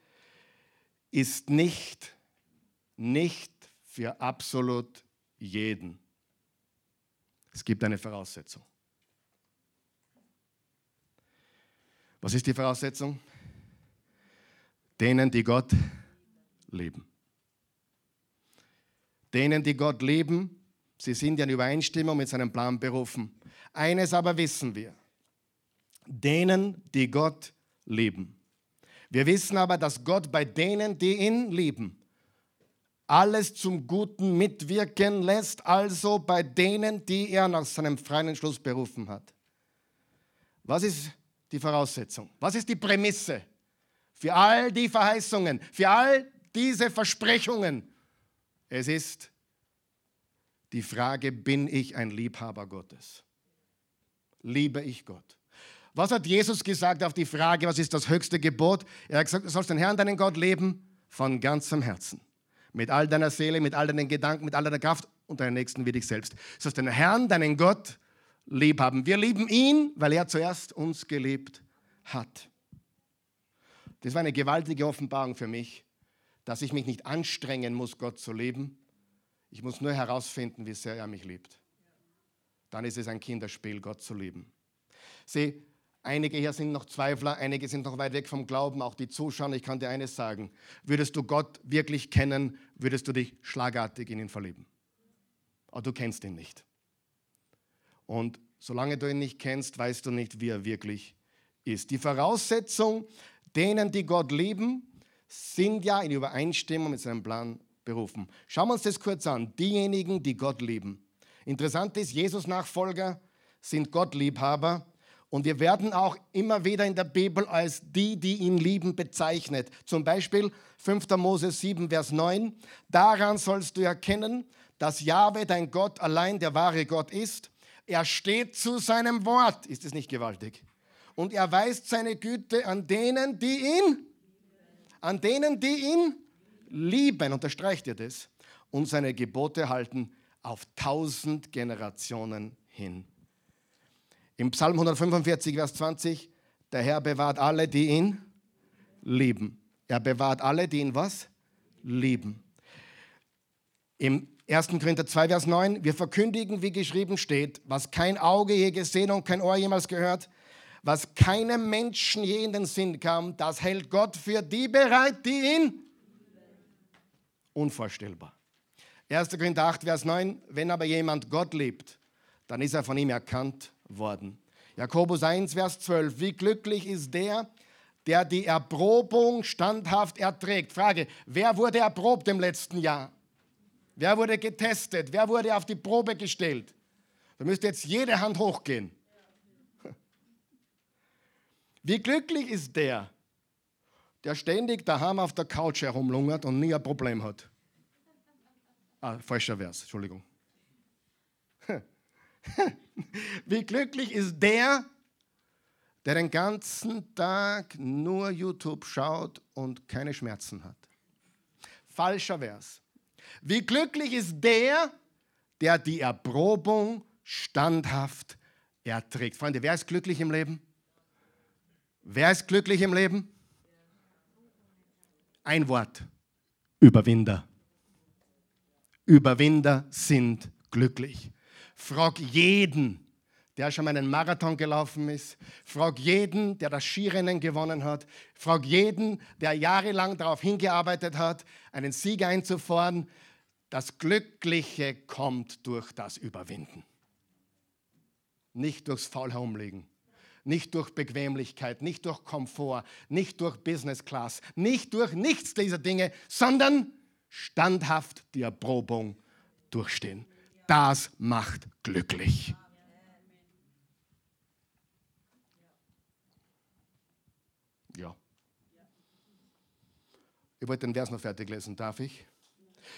ist nicht, nicht für absolut jeden. Es gibt eine Voraussetzung. Was ist die Voraussetzung? Denen, die Gott lieben. Denen, die Gott lieben, sie sind in Übereinstimmung mit seinem Plan berufen. Eines aber wissen wir, denen, die Gott lieben. Wir wissen aber, dass Gott bei denen, die ihn lieben, alles zum Guten mitwirken lässt, also bei denen, die er nach seinem freien Entschluss berufen hat. Was ist die Voraussetzung? Was ist die Prämisse für all die Verheißungen, für all diese Versprechungen? Es ist die Frage, bin ich ein Liebhaber Gottes? Liebe ich Gott? Was hat Jesus gesagt auf die Frage, was ist das höchste Gebot? Er hat gesagt, du sollst den Herrn, deinen Gott, leben von ganzem Herzen. Mit all deiner Seele, mit all deinen Gedanken, mit all deiner Kraft und deinen Nächsten wie dich selbst. Du sollst den Herrn, deinen Gott, lieb haben. Wir lieben ihn, weil er zuerst uns geliebt hat. Das war eine gewaltige Offenbarung für mich, dass ich mich nicht anstrengen muss, Gott zu lieben. Ich muss nur herausfinden, wie sehr er mich liebt. Dann ist es ein Kinderspiel, Gott zu lieben. Sieh, Einige hier sind noch Zweifler, einige sind noch weit weg vom Glauben, auch die Zuschauer. Ich kann dir eines sagen. Würdest du Gott wirklich kennen, würdest du dich schlagartig in ihn verlieben. Aber du kennst ihn nicht. Und solange du ihn nicht kennst, weißt du nicht, wie er wirklich ist. Die Voraussetzung, denen, die Gott lieben, sind ja in Übereinstimmung mit seinem Plan berufen. Schauen wir uns das kurz an. Diejenigen, die Gott lieben. Interessant ist, Jesus-Nachfolger sind Gottliebhaber und wir werden auch immer wieder in der Bibel als die, die ihn lieben, bezeichnet. Zum Beispiel 5. Mose 7, Vers 9. Daran sollst du erkennen, dass Jahwe, dein Gott, allein der wahre Gott ist. Er steht zu seinem Wort. Ist es nicht gewaltig? und er weist seine Güte an denen, die ihn, an denen, die ihn lieben, unterstreicht ihr das, und seine Gebote halten auf tausend Generationen hin. Im Psalm 145, Vers 20, der Herr bewahrt alle, die ihn lieben. Er bewahrt alle, die ihn was? Lieben. Im 1. Korinther 2, Vers 9, wir verkündigen, wie geschrieben steht, was kein Auge je gesehen und kein Ohr jemals gehört, was keinem Menschen je in den Sinn kam, das hält Gott für die bereit, die ihn unvorstellbar. 1. Korinther 8, Vers 9, wenn aber jemand Gott liebt, dann ist er von ihm erkannt worden. Jakobus 1, Vers 12, wie glücklich ist der, der die Erprobung standhaft erträgt. Frage, wer wurde erprobt im letzten Jahr? Wer wurde getestet? Wer wurde auf die Probe gestellt? Da müsste jetzt jede Hand hochgehen. Wie glücklich ist der, der ständig daheim auf der Couch herumlungert und nie ein Problem hat. Ah, falscher Vers, Entschuldigung. Wie glücklich ist der, der den ganzen Tag nur YouTube schaut und keine Schmerzen hat. Falscher Vers. Wie glücklich ist der, der die Erprobung standhaft erträgt. Freunde, wer ist glücklich im Leben? Wer ist glücklich im Leben? Ein Wort. Überwinder. Überwinder sind glücklich. Frag jeden, der schon mal einen Marathon gelaufen ist. Frag jeden, der das Skirennen gewonnen hat. Frag jeden, der jahrelang darauf hingearbeitet hat, einen Sieg einzufahren. Das Glückliche kommt durch das Überwinden. Nicht durchs faul herumlegen, nicht durch Bequemlichkeit, nicht durch Komfort, nicht durch Business Class, nicht durch nichts dieser Dinge, sondern standhaft die Erprobung durchstehen. Das macht glücklich. Ja. Ich wollte den Vers noch fertig lesen, darf ich?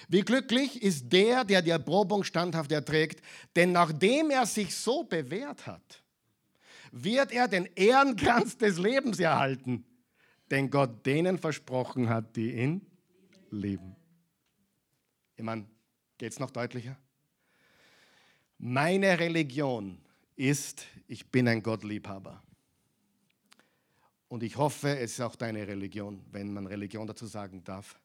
Wie glücklich ist der, der die Erprobung standhaft erträgt, denn nachdem er sich so bewährt hat, wird er den Ehrenkranz des Lebens erhalten, den Gott denen versprochen hat, die ihn lieben. Ich meine, geht es noch deutlicher? Meine Religion ist, ich bin ein Gottliebhaber. Und ich hoffe, es ist auch deine Religion, wenn man Religion dazu sagen darf.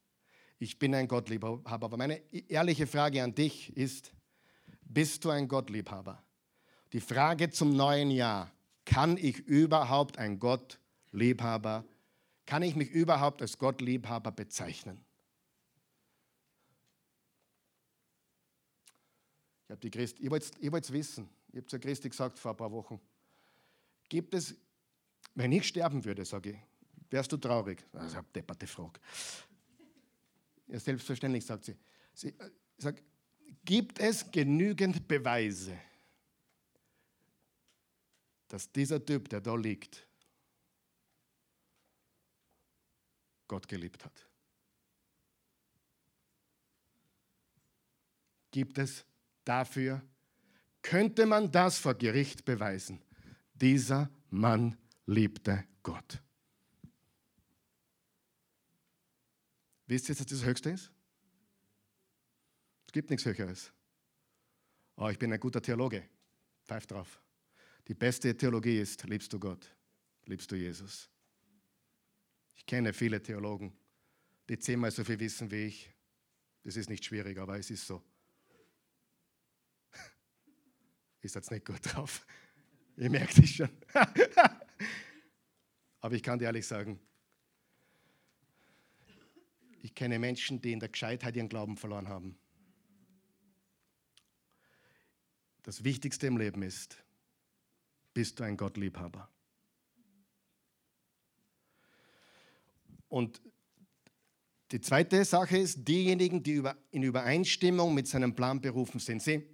Ich bin ein Gottliebhaber. Aber meine ehrliche Frage an dich ist, bist du ein Gottliebhaber? Die Frage zum neuen Jahr, kann ich überhaupt ein Gottliebhaber, kann ich mich überhaupt als Gottliebhaber bezeichnen? Habe die Christ, ich wollte es wissen. Ich habe zur Christi gesagt vor ein paar Wochen. Gibt es, wenn ich sterben würde, sage ich, wärst du traurig? Das ist eine depperte Frage. Ja, selbstverständlich, sagt sie. Sie äh, sagt, gibt es genügend Beweise, dass dieser Typ, der da liegt, Gott geliebt hat? Gibt es dafür, könnte man das vor Gericht beweisen? Dieser Mann liebte Gott. Wisst ihr, dass das Höchste ist? Es gibt nichts Höheres. Oh, ich bin ein guter Theologe. Pfeif drauf. Die beste Theologie ist, liebst du Gott, liebst du Jesus. Ich kenne viele Theologen, die zehnmal so viel wissen wie ich. Das ist nicht schwierig, aber es ist so. Ist jetzt nicht gut drauf. Ihr merkt es schon. aber ich kann dir ehrlich sagen, ich kenne Menschen, die in der Gescheitheit ihren Glauben verloren haben. Das Wichtigste im Leben ist, bist du ein Gottliebhaber? Und die zweite Sache ist, diejenigen, die in Übereinstimmung mit seinem Plan berufen sind. Sieh,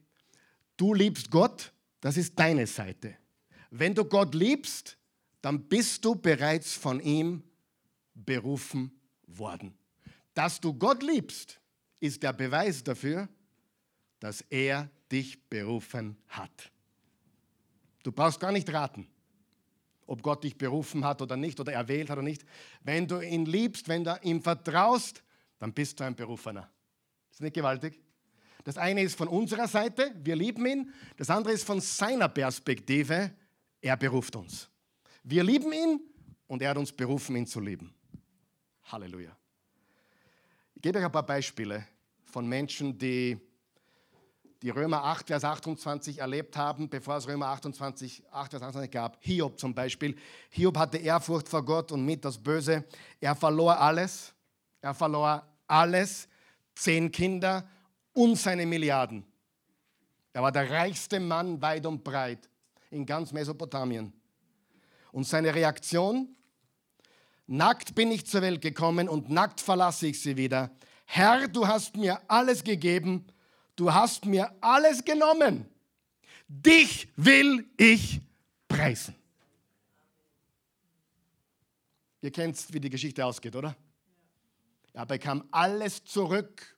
du liebst Gott, das ist deine Seite. Wenn du Gott liebst, dann bist du bereits von ihm berufen worden. Dass du Gott liebst, ist der Beweis dafür, dass er dich berufen hat. Du brauchst gar nicht raten. ob Gott dich berufen hat oder nicht oder erwählt hat oder nicht. Wenn du ihn liebst, wenn du ihm vertraust, dann bist du ein Berufener. Ist nicht gewaltig? Das eine ist von unserer Seite, wir lieben ihn. Das andere ist von seiner Perspektive, er beruft uns. Wir lieben ihn und er hat uns berufen, ihn zu lieben. Halleluja. Ich gebe euch ein paar Beispiele von Menschen, die die Römer 8, Vers 28 erlebt haben, bevor es Römer 28, 8, Vers 28 gab. Hiob zum Beispiel. Hiob hatte Ehrfurcht vor Gott und mit das Böse. Er verlor alles. Er verlor alles. Zehn Kinder und seine Milliarden. Er war der reichste Mann weit und breit in ganz Mesopotamien. Und seine Reaktion? Nackt bin ich zur Welt gekommen und nackt verlasse ich sie wieder. Herr, du hast mir alles gegeben du hast mir alles genommen. Dich will ich preisen. Ihr kennt, wie die Geschichte ausgeht, oder? Er bekam alles zurück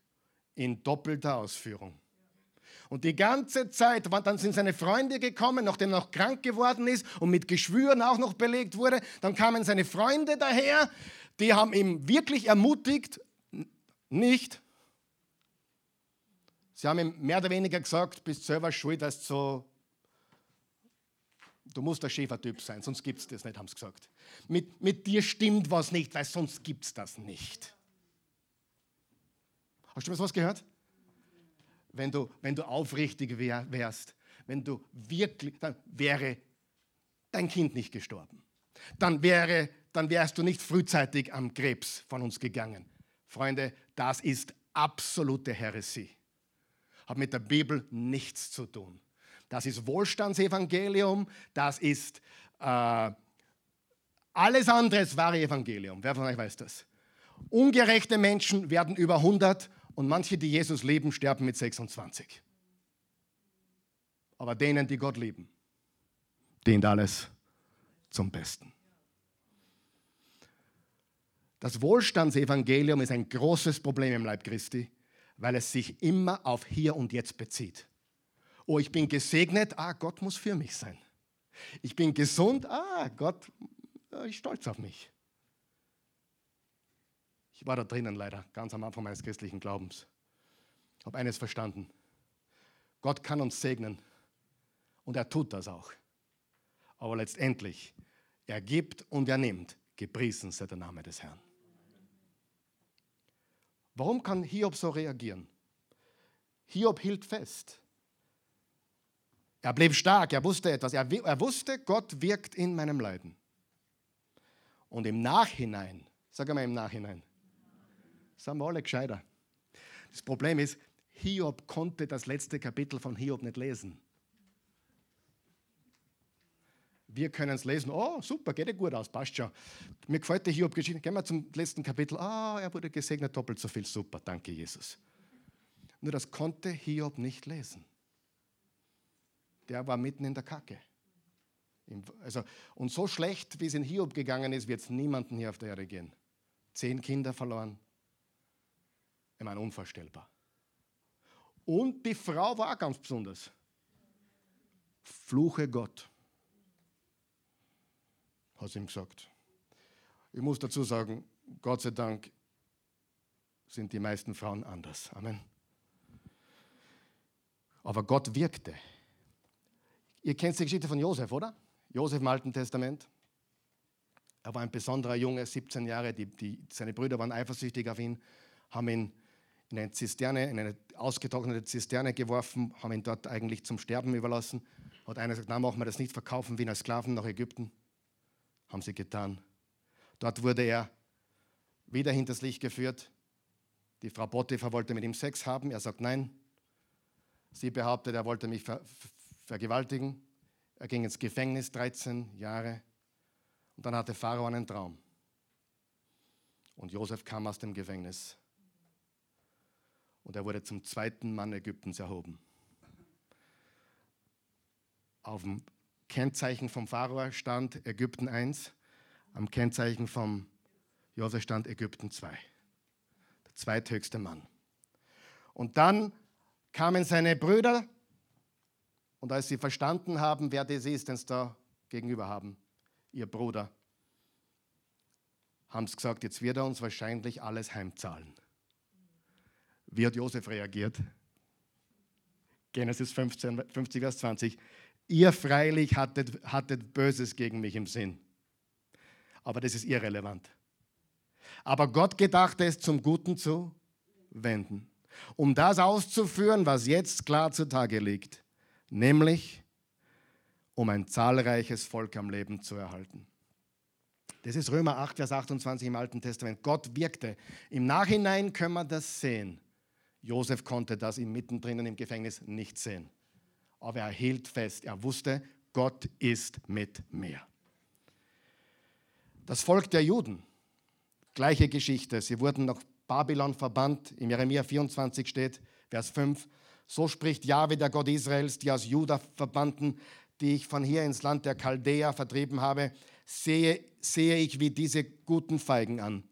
in doppelter Ausführung. Und die ganze Zeit, dann sind seine Freunde gekommen, nachdem er noch krank geworden ist und mit Geschwüren auch noch belegt wurde. Dann kamen seine Freunde daher, die haben ihn wirklich ermutigt, nicht Sie haben ihm mehr oder weniger gesagt, bist selber schuld, dass so, du musst der Schäfertyp sein, sonst gibt es das nicht, haben sie gesagt. Mit, mit dir stimmt was nicht, weil sonst gibt es das nicht. Hast du mal sowas gehört? Wenn du, wenn du aufrichtig wär, wärst, wenn du wirklich, dann wäre dein Kind nicht gestorben. Dann, wäre, dann wärst du nicht frühzeitig am Krebs von uns gegangen. Freunde, das ist absolute Heresie hat mit der Bibel nichts zu tun. Das ist Wohlstandsevangelium, das ist äh, alles andere wahre Evangelium. Wer von euch weiß das? Ungerechte Menschen werden über 100 und manche, die Jesus lieben, sterben mit 26. Aber denen, die Gott lieben, dient alles zum Besten. Das Wohlstandsevangelium ist ein großes Problem im Leib Christi weil es sich immer auf hier und jetzt bezieht. Oh, ich bin gesegnet, ah, Gott muss für mich sein. Ich bin gesund, ah, Gott ist stolz auf mich. Ich war da drinnen leider, ganz am Anfang meines christlichen Glaubens. Ich habe eines verstanden. Gott kann uns segnen und er tut das auch. Aber letztendlich, er gibt und er nimmt. Gepriesen sei der Name des Herrn. Warum kann Hiob so reagieren? Hiob hielt fest. Er blieb stark, er wusste etwas. Er, er wusste, Gott wirkt in meinem Leiden. Und im Nachhinein, sag einmal im Nachhinein, sind wir alle gescheiter. Das Problem ist, Hiob konnte das letzte Kapitel von Hiob nicht lesen. Wir können es lesen, oh super, geht ja gut aus, passt schon. Mir gefällt die Hiob-Geschichte. Gehen wir zum letzten Kapitel. Ah, oh, er wurde gesegnet, doppelt so viel, super, danke Jesus. Nur das konnte Hiob nicht lesen. Der war mitten in der Kacke. Also, und so schlecht, wie es in Hiob gegangen ist, wird es niemanden hier auf der Erde gehen. Zehn Kinder verloren. Ich meine, unvorstellbar. Und die Frau war ganz besonders. Fluche Gott hat sie ihm gesagt. Ich muss dazu sagen, Gott sei Dank sind die meisten Frauen anders. Amen. Aber Gott wirkte. Ihr kennt die Geschichte von Josef, oder? Josef im Alten Testament. Er war ein besonderer Junge, 17 Jahre. Die, die, seine Brüder waren eifersüchtig auf ihn, haben ihn in eine Zisterne, in eine ausgetrocknete Zisterne geworfen, haben ihn dort eigentlich zum Sterben überlassen. Hat einer gesagt, na, machen wir das nicht, verkaufen wie als Sklaven nach Ägypten haben sie getan. Dort wurde er wieder hinters Licht geführt. Die Frau Potiphar wollte mit ihm Sex haben. Er sagt nein. Sie behauptet, er wollte mich ver vergewaltigen. Er ging ins Gefängnis 13 Jahre. Und dann hatte Pharao einen Traum. Und Josef kam aus dem Gefängnis. Und er wurde zum zweiten Mann Ägyptens erhoben. Auf dem Kennzeichen vom Pharao stand Ägypten 1, am Kennzeichen vom Josef stand Ägypten 2. Der zweithöchste Mann. Und dann kamen seine Brüder und als sie verstanden haben, wer das ist, den sie da gegenüber haben, ihr Bruder, haben sie gesagt, jetzt wird er uns wahrscheinlich alles heimzahlen. Wie hat Josef reagiert? Genesis 15, 50, Vers 20. Ihr freilich hattet, hattet Böses gegen mich im Sinn. Aber das ist irrelevant. Aber Gott gedachte es zum Guten zu wenden, um das auszuführen, was jetzt klar zutage liegt, nämlich um ein zahlreiches Volk am Leben zu erhalten. Das ist Römer 8, Vers 28 im Alten Testament. Gott wirkte. Im Nachhinein können wir das sehen. Josef konnte das mittendrin im Gefängnis nicht sehen. Aber er hielt fest. Er wusste, Gott ist mit mir. Das Volk der Juden, gleiche Geschichte. Sie wurden nach Babylon verbannt. Im Jeremia 24 steht, Vers 5, so spricht Jahwe, der Gott Israels, die aus Juda verbannten, die ich von hier ins Land der Chaldäer vertrieben habe, sehe, sehe ich wie diese guten Feigen an.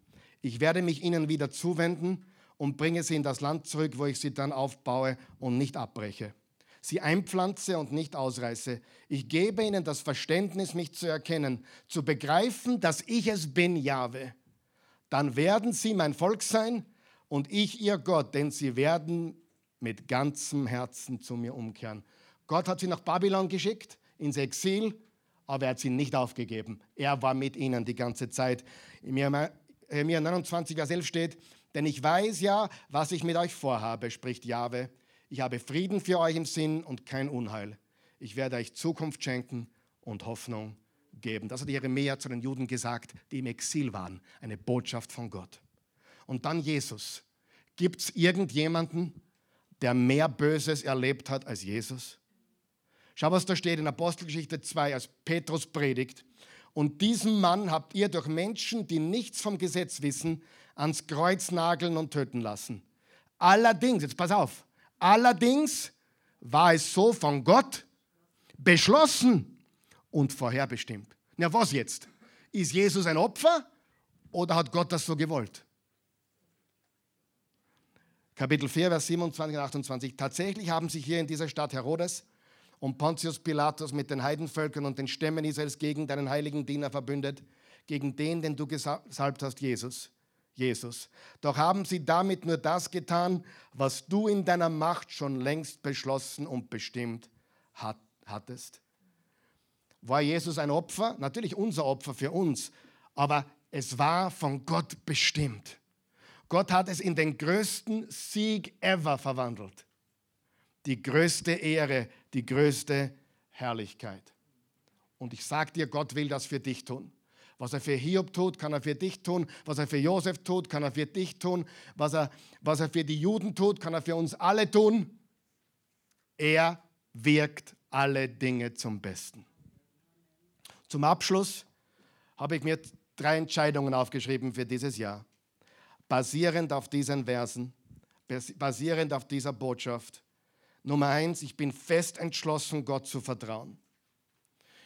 Ich werde mich ihnen wieder zuwenden und bringe sie in das Land zurück, wo ich sie dann aufbaue und nicht abbreche. Sie einpflanze und nicht ausreiße. Ich gebe ihnen das Verständnis, mich zu erkennen, zu begreifen, dass ich es bin, Jahwe. Dann werden sie mein Volk sein und ich ihr Gott, denn sie werden mit ganzem Herzen zu mir umkehren. Gott hat sie nach Babylon geschickt, ins Exil, aber er hat sie nicht aufgegeben. Er war mit ihnen die ganze Zeit. Im Jeremia 29, Vers 11 steht, denn ich weiß ja, was ich mit euch vorhabe, spricht Jahwe. Ich habe Frieden für euch im Sinn und kein Unheil. Ich werde euch Zukunft schenken und Hoffnung geben. Das hat Jeremia zu den Juden gesagt, die im Exil waren. Eine Botschaft von Gott. Und dann Jesus. Gibt es irgendjemanden, der mehr Böses erlebt hat als Jesus? Schau, was da steht in Apostelgeschichte 2, als Petrus predigt. Und diesen Mann habt ihr durch Menschen, die nichts vom Gesetz wissen, ans Kreuz nageln und töten lassen. Allerdings, jetzt pass auf, allerdings war es so von Gott beschlossen und vorherbestimmt. Na, was jetzt? Ist Jesus ein Opfer oder hat Gott das so gewollt? Kapitel 4, Vers 27 und 28. Tatsächlich haben sich hier in dieser Stadt Herodes und Pontius Pilatus mit den Heidenvölkern und den Stämmen Israels gegen deinen heiligen Diener verbündet, gegen den, den du gesalbt hast, Jesus. Jesus. Doch haben sie damit nur das getan, was du in deiner Macht schon längst beschlossen und bestimmt hat, hattest. War Jesus ein Opfer? Natürlich unser Opfer für uns, aber es war von Gott bestimmt. Gott hat es in den größten Sieg ever verwandelt die größte Ehre, die größte Herrlichkeit. Und ich sage dir, Gott will das für dich tun. Was er für Hiob tut, kann er für dich tun. Was er für Josef tut, kann er für dich tun. Was er, was er für die Juden tut, kann er für uns alle tun. Er wirkt alle Dinge zum Besten. Zum Abschluss habe ich mir drei Entscheidungen aufgeschrieben für dieses Jahr. Basierend auf diesen Versen, basierend auf dieser Botschaft Nummer eins, ich bin fest entschlossen, Gott zu vertrauen.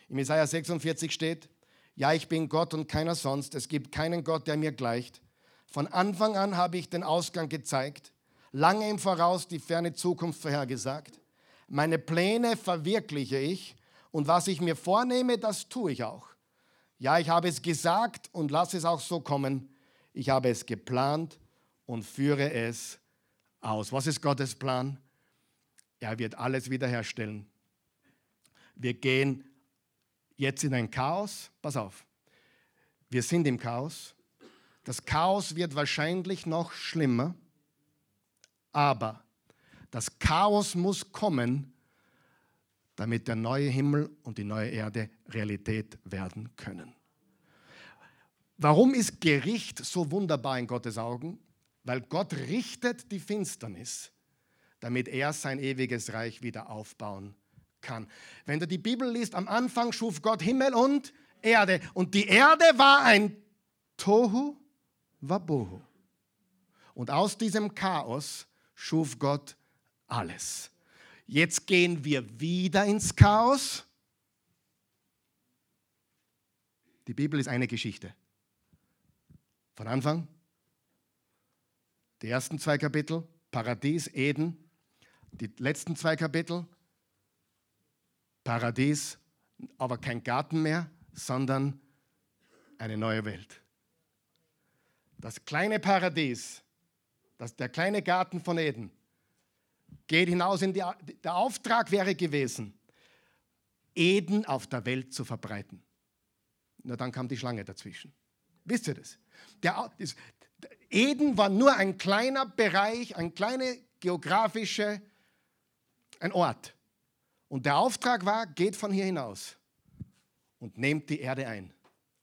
Im Jesaja 46 steht, ja, ich bin Gott und keiner sonst. Es gibt keinen Gott, der mir gleicht. Von Anfang an habe ich den Ausgang gezeigt, lange im Voraus die ferne Zukunft vorhergesagt. Meine Pläne verwirkliche ich und was ich mir vornehme, das tue ich auch. Ja, ich habe es gesagt und lasse es auch so kommen. Ich habe es geplant und führe es aus. Was ist Gottes Plan? Er wird alles wiederherstellen. Wir gehen jetzt in ein Chaos. Pass auf. Wir sind im Chaos. Das Chaos wird wahrscheinlich noch schlimmer. Aber das Chaos muss kommen, damit der neue Himmel und die neue Erde Realität werden können. Warum ist Gericht so wunderbar in Gottes Augen? Weil Gott richtet die Finsternis damit er sein ewiges Reich wieder aufbauen kann. Wenn du die Bibel liest, am Anfang schuf Gott Himmel und Erde. Und die Erde war ein Tohu Wabohu. Und aus diesem Chaos schuf Gott alles. Jetzt gehen wir wieder ins Chaos. Die Bibel ist eine Geschichte. Von Anfang, die ersten zwei Kapitel, Paradies, Eden, die letzten zwei Kapitel, Paradies, aber kein Garten mehr, sondern eine neue Welt. Das kleine Paradies, das, der kleine Garten von Eden, geht hinaus in die, der Auftrag wäre gewesen, Eden auf der Welt zu verbreiten. Na, dann kam die Schlange dazwischen. Wisst ihr das? Der, das? Eden war nur ein kleiner Bereich, ein kleiner geografischer ein Ort. Und der Auftrag war, geht von hier hinaus und nehmt die Erde ein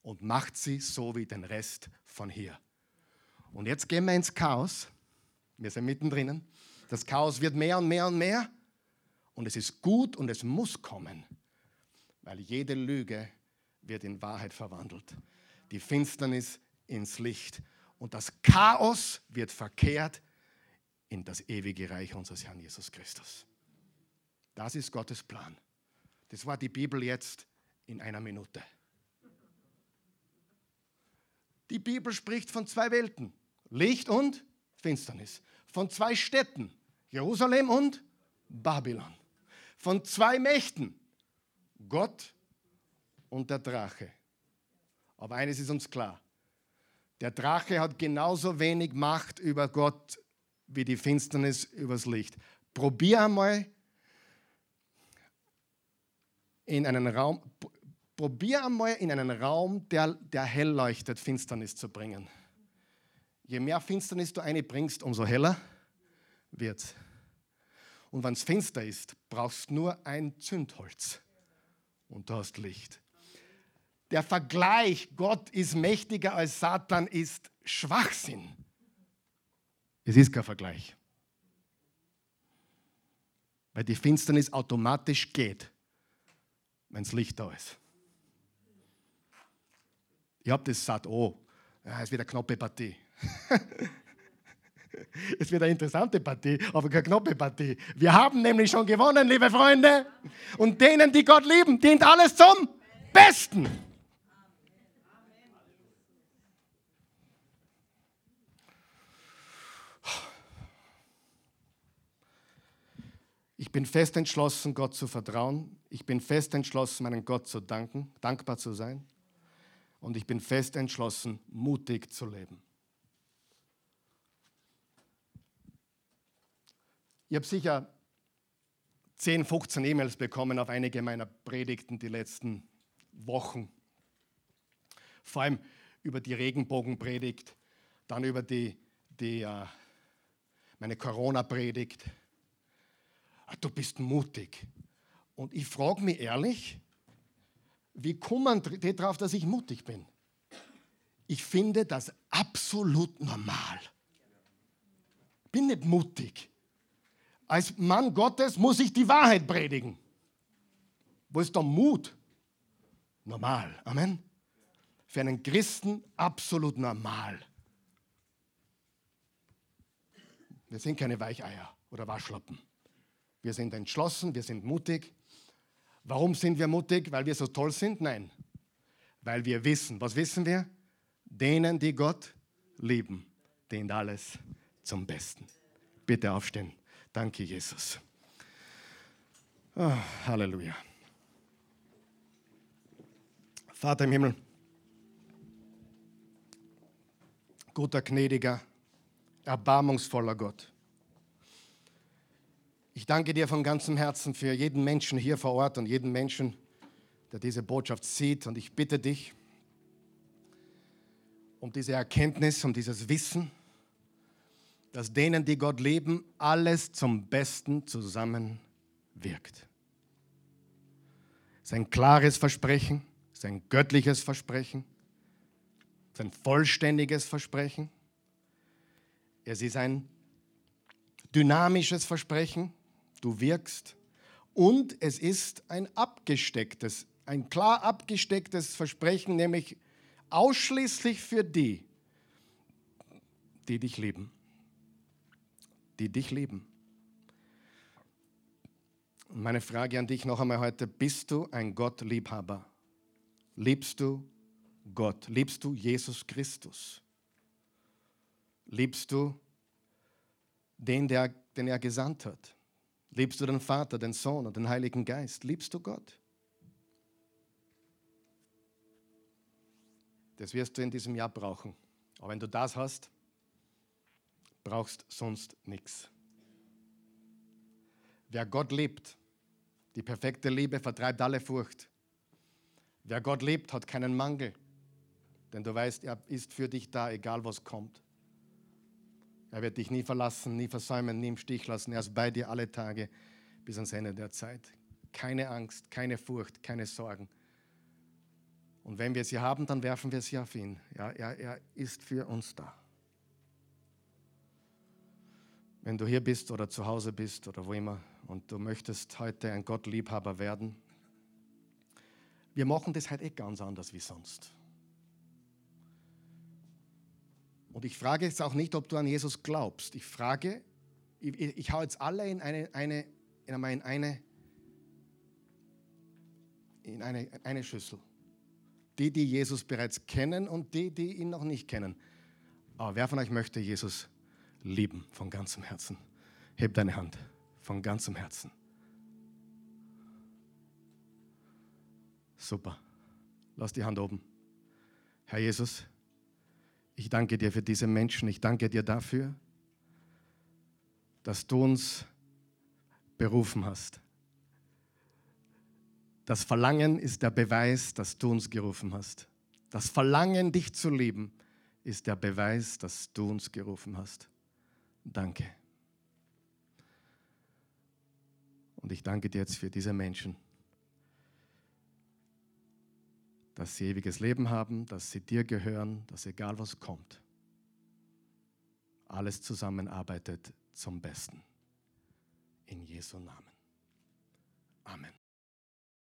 und macht sie so wie den Rest von hier. Und jetzt gehen wir ins Chaos. Wir sind mittendrin. Das Chaos wird mehr und mehr und mehr. Und es ist gut und es muss kommen, weil jede Lüge wird in Wahrheit verwandelt. Die Finsternis ins Licht. Und das Chaos wird verkehrt in das ewige Reich unseres Herrn Jesus Christus. Das ist Gottes Plan. Das war die Bibel jetzt in einer Minute. Die Bibel spricht von zwei Welten, Licht und Finsternis, von zwei Städten, Jerusalem und Babylon, von zwei Mächten, Gott und der Drache. Aber eines ist uns klar, der Drache hat genauso wenig Macht über Gott wie die Finsternis übers Licht. Probier einmal in einen Raum, probier einmal in einen Raum, der, der hell leuchtet, Finsternis zu bringen. Je mehr Finsternis du einbringst, umso heller wird. Und wenn es finster ist, brauchst nur ein Zündholz und du hast Licht. Der Vergleich, Gott ist mächtiger als Satan, ist Schwachsinn. Es ist kein Vergleich. Weil die Finsternis automatisch geht wenn das Licht da ist. Ich habe das gesagt, oh, ja, es wird eine knappe Partie. es wird eine interessante Partie, aber keine knappe Partie. Wir haben nämlich schon gewonnen, liebe Freunde. Und denen, die Gott lieben, dient alles zum Besten. Ich bin fest entschlossen, Gott zu vertrauen. Ich bin fest entschlossen, meinem Gott zu danken, dankbar zu sein. Und ich bin fest entschlossen, mutig zu leben. Ich habe sicher 10, 15 E-Mails bekommen auf einige meiner Predigten die letzten Wochen. Vor allem über die Regenbogenpredigt, dann über die, die, uh, meine Corona-Predigt Ah, du bist mutig. Und ich frage mich ehrlich, wie kommen die darauf, dass ich mutig bin? Ich finde das absolut normal. Ich bin nicht mutig. Als Mann Gottes muss ich die Wahrheit predigen. Wo ist der Mut? Normal. Amen. Für einen Christen absolut normal. Wir sind keine Weicheier oder Waschlappen. Wir sind entschlossen, wir sind mutig. Warum sind wir mutig? Weil wir so toll sind? Nein. Weil wir wissen, was wissen wir? Denen, die Gott lieben, dient alles zum Besten. Bitte aufstehen. Danke, Jesus. Oh, Halleluja. Vater im Himmel, guter, gnädiger, erbarmungsvoller Gott. Ich danke dir von ganzem Herzen für jeden Menschen hier vor Ort und jeden Menschen, der diese Botschaft sieht. Und ich bitte dich um diese Erkenntnis, um dieses Wissen, dass denen, die Gott lieben, alles zum Besten zusammenwirkt. Es ist ein klares Versprechen, es ist ein göttliches Versprechen, es ist ein vollständiges Versprechen. Es ist ein dynamisches Versprechen, du wirkst. Und es ist ein abgestecktes, ein klar abgestecktes Versprechen, nämlich ausschließlich für die, die dich lieben. Die dich lieben. Meine Frage an dich noch einmal heute, bist du ein Gottliebhaber? Liebst du Gott? Liebst du Jesus Christus? Liebst du den, der, den er gesandt hat? Liebst du den Vater, den Sohn und den Heiligen Geist? Liebst du Gott? Das wirst du in diesem Jahr brauchen. Aber wenn du das hast, brauchst sonst nichts. Wer Gott liebt, die perfekte Liebe vertreibt alle Furcht. Wer Gott liebt, hat keinen Mangel, denn du weißt, er ist für dich da, egal was kommt. Er wird dich nie verlassen, nie versäumen, nie im Stich lassen. Er ist bei dir alle Tage bis ans Ende der Zeit. Keine Angst, keine Furcht, keine Sorgen. Und wenn wir sie haben, dann werfen wir sie auf ihn. Ja, er, er ist für uns da. Wenn du hier bist oder zu Hause bist oder wo immer und du möchtest heute ein Gottliebhaber werden, wir machen das halt eh ganz anders wie sonst. Und ich frage jetzt auch nicht, ob du an Jesus glaubst. Ich frage, ich, ich hau jetzt alle in eine, eine, in eine, in eine, eine Schüssel. Die, die Jesus bereits kennen und die, die ihn noch nicht kennen. Aber wer von euch möchte Jesus lieben von ganzem Herzen? Heb deine Hand von ganzem Herzen. Super. Lass die Hand oben. Herr Jesus, ich danke dir für diese Menschen. Ich danke dir dafür, dass du uns berufen hast. Das Verlangen ist der Beweis, dass du uns gerufen hast. Das Verlangen, dich zu lieben, ist der Beweis, dass du uns gerufen hast. Danke. Und ich danke dir jetzt für diese Menschen dass sie ewiges Leben haben, dass sie dir gehören, dass egal was kommt, alles zusammenarbeitet zum Besten. In Jesu Namen. Amen.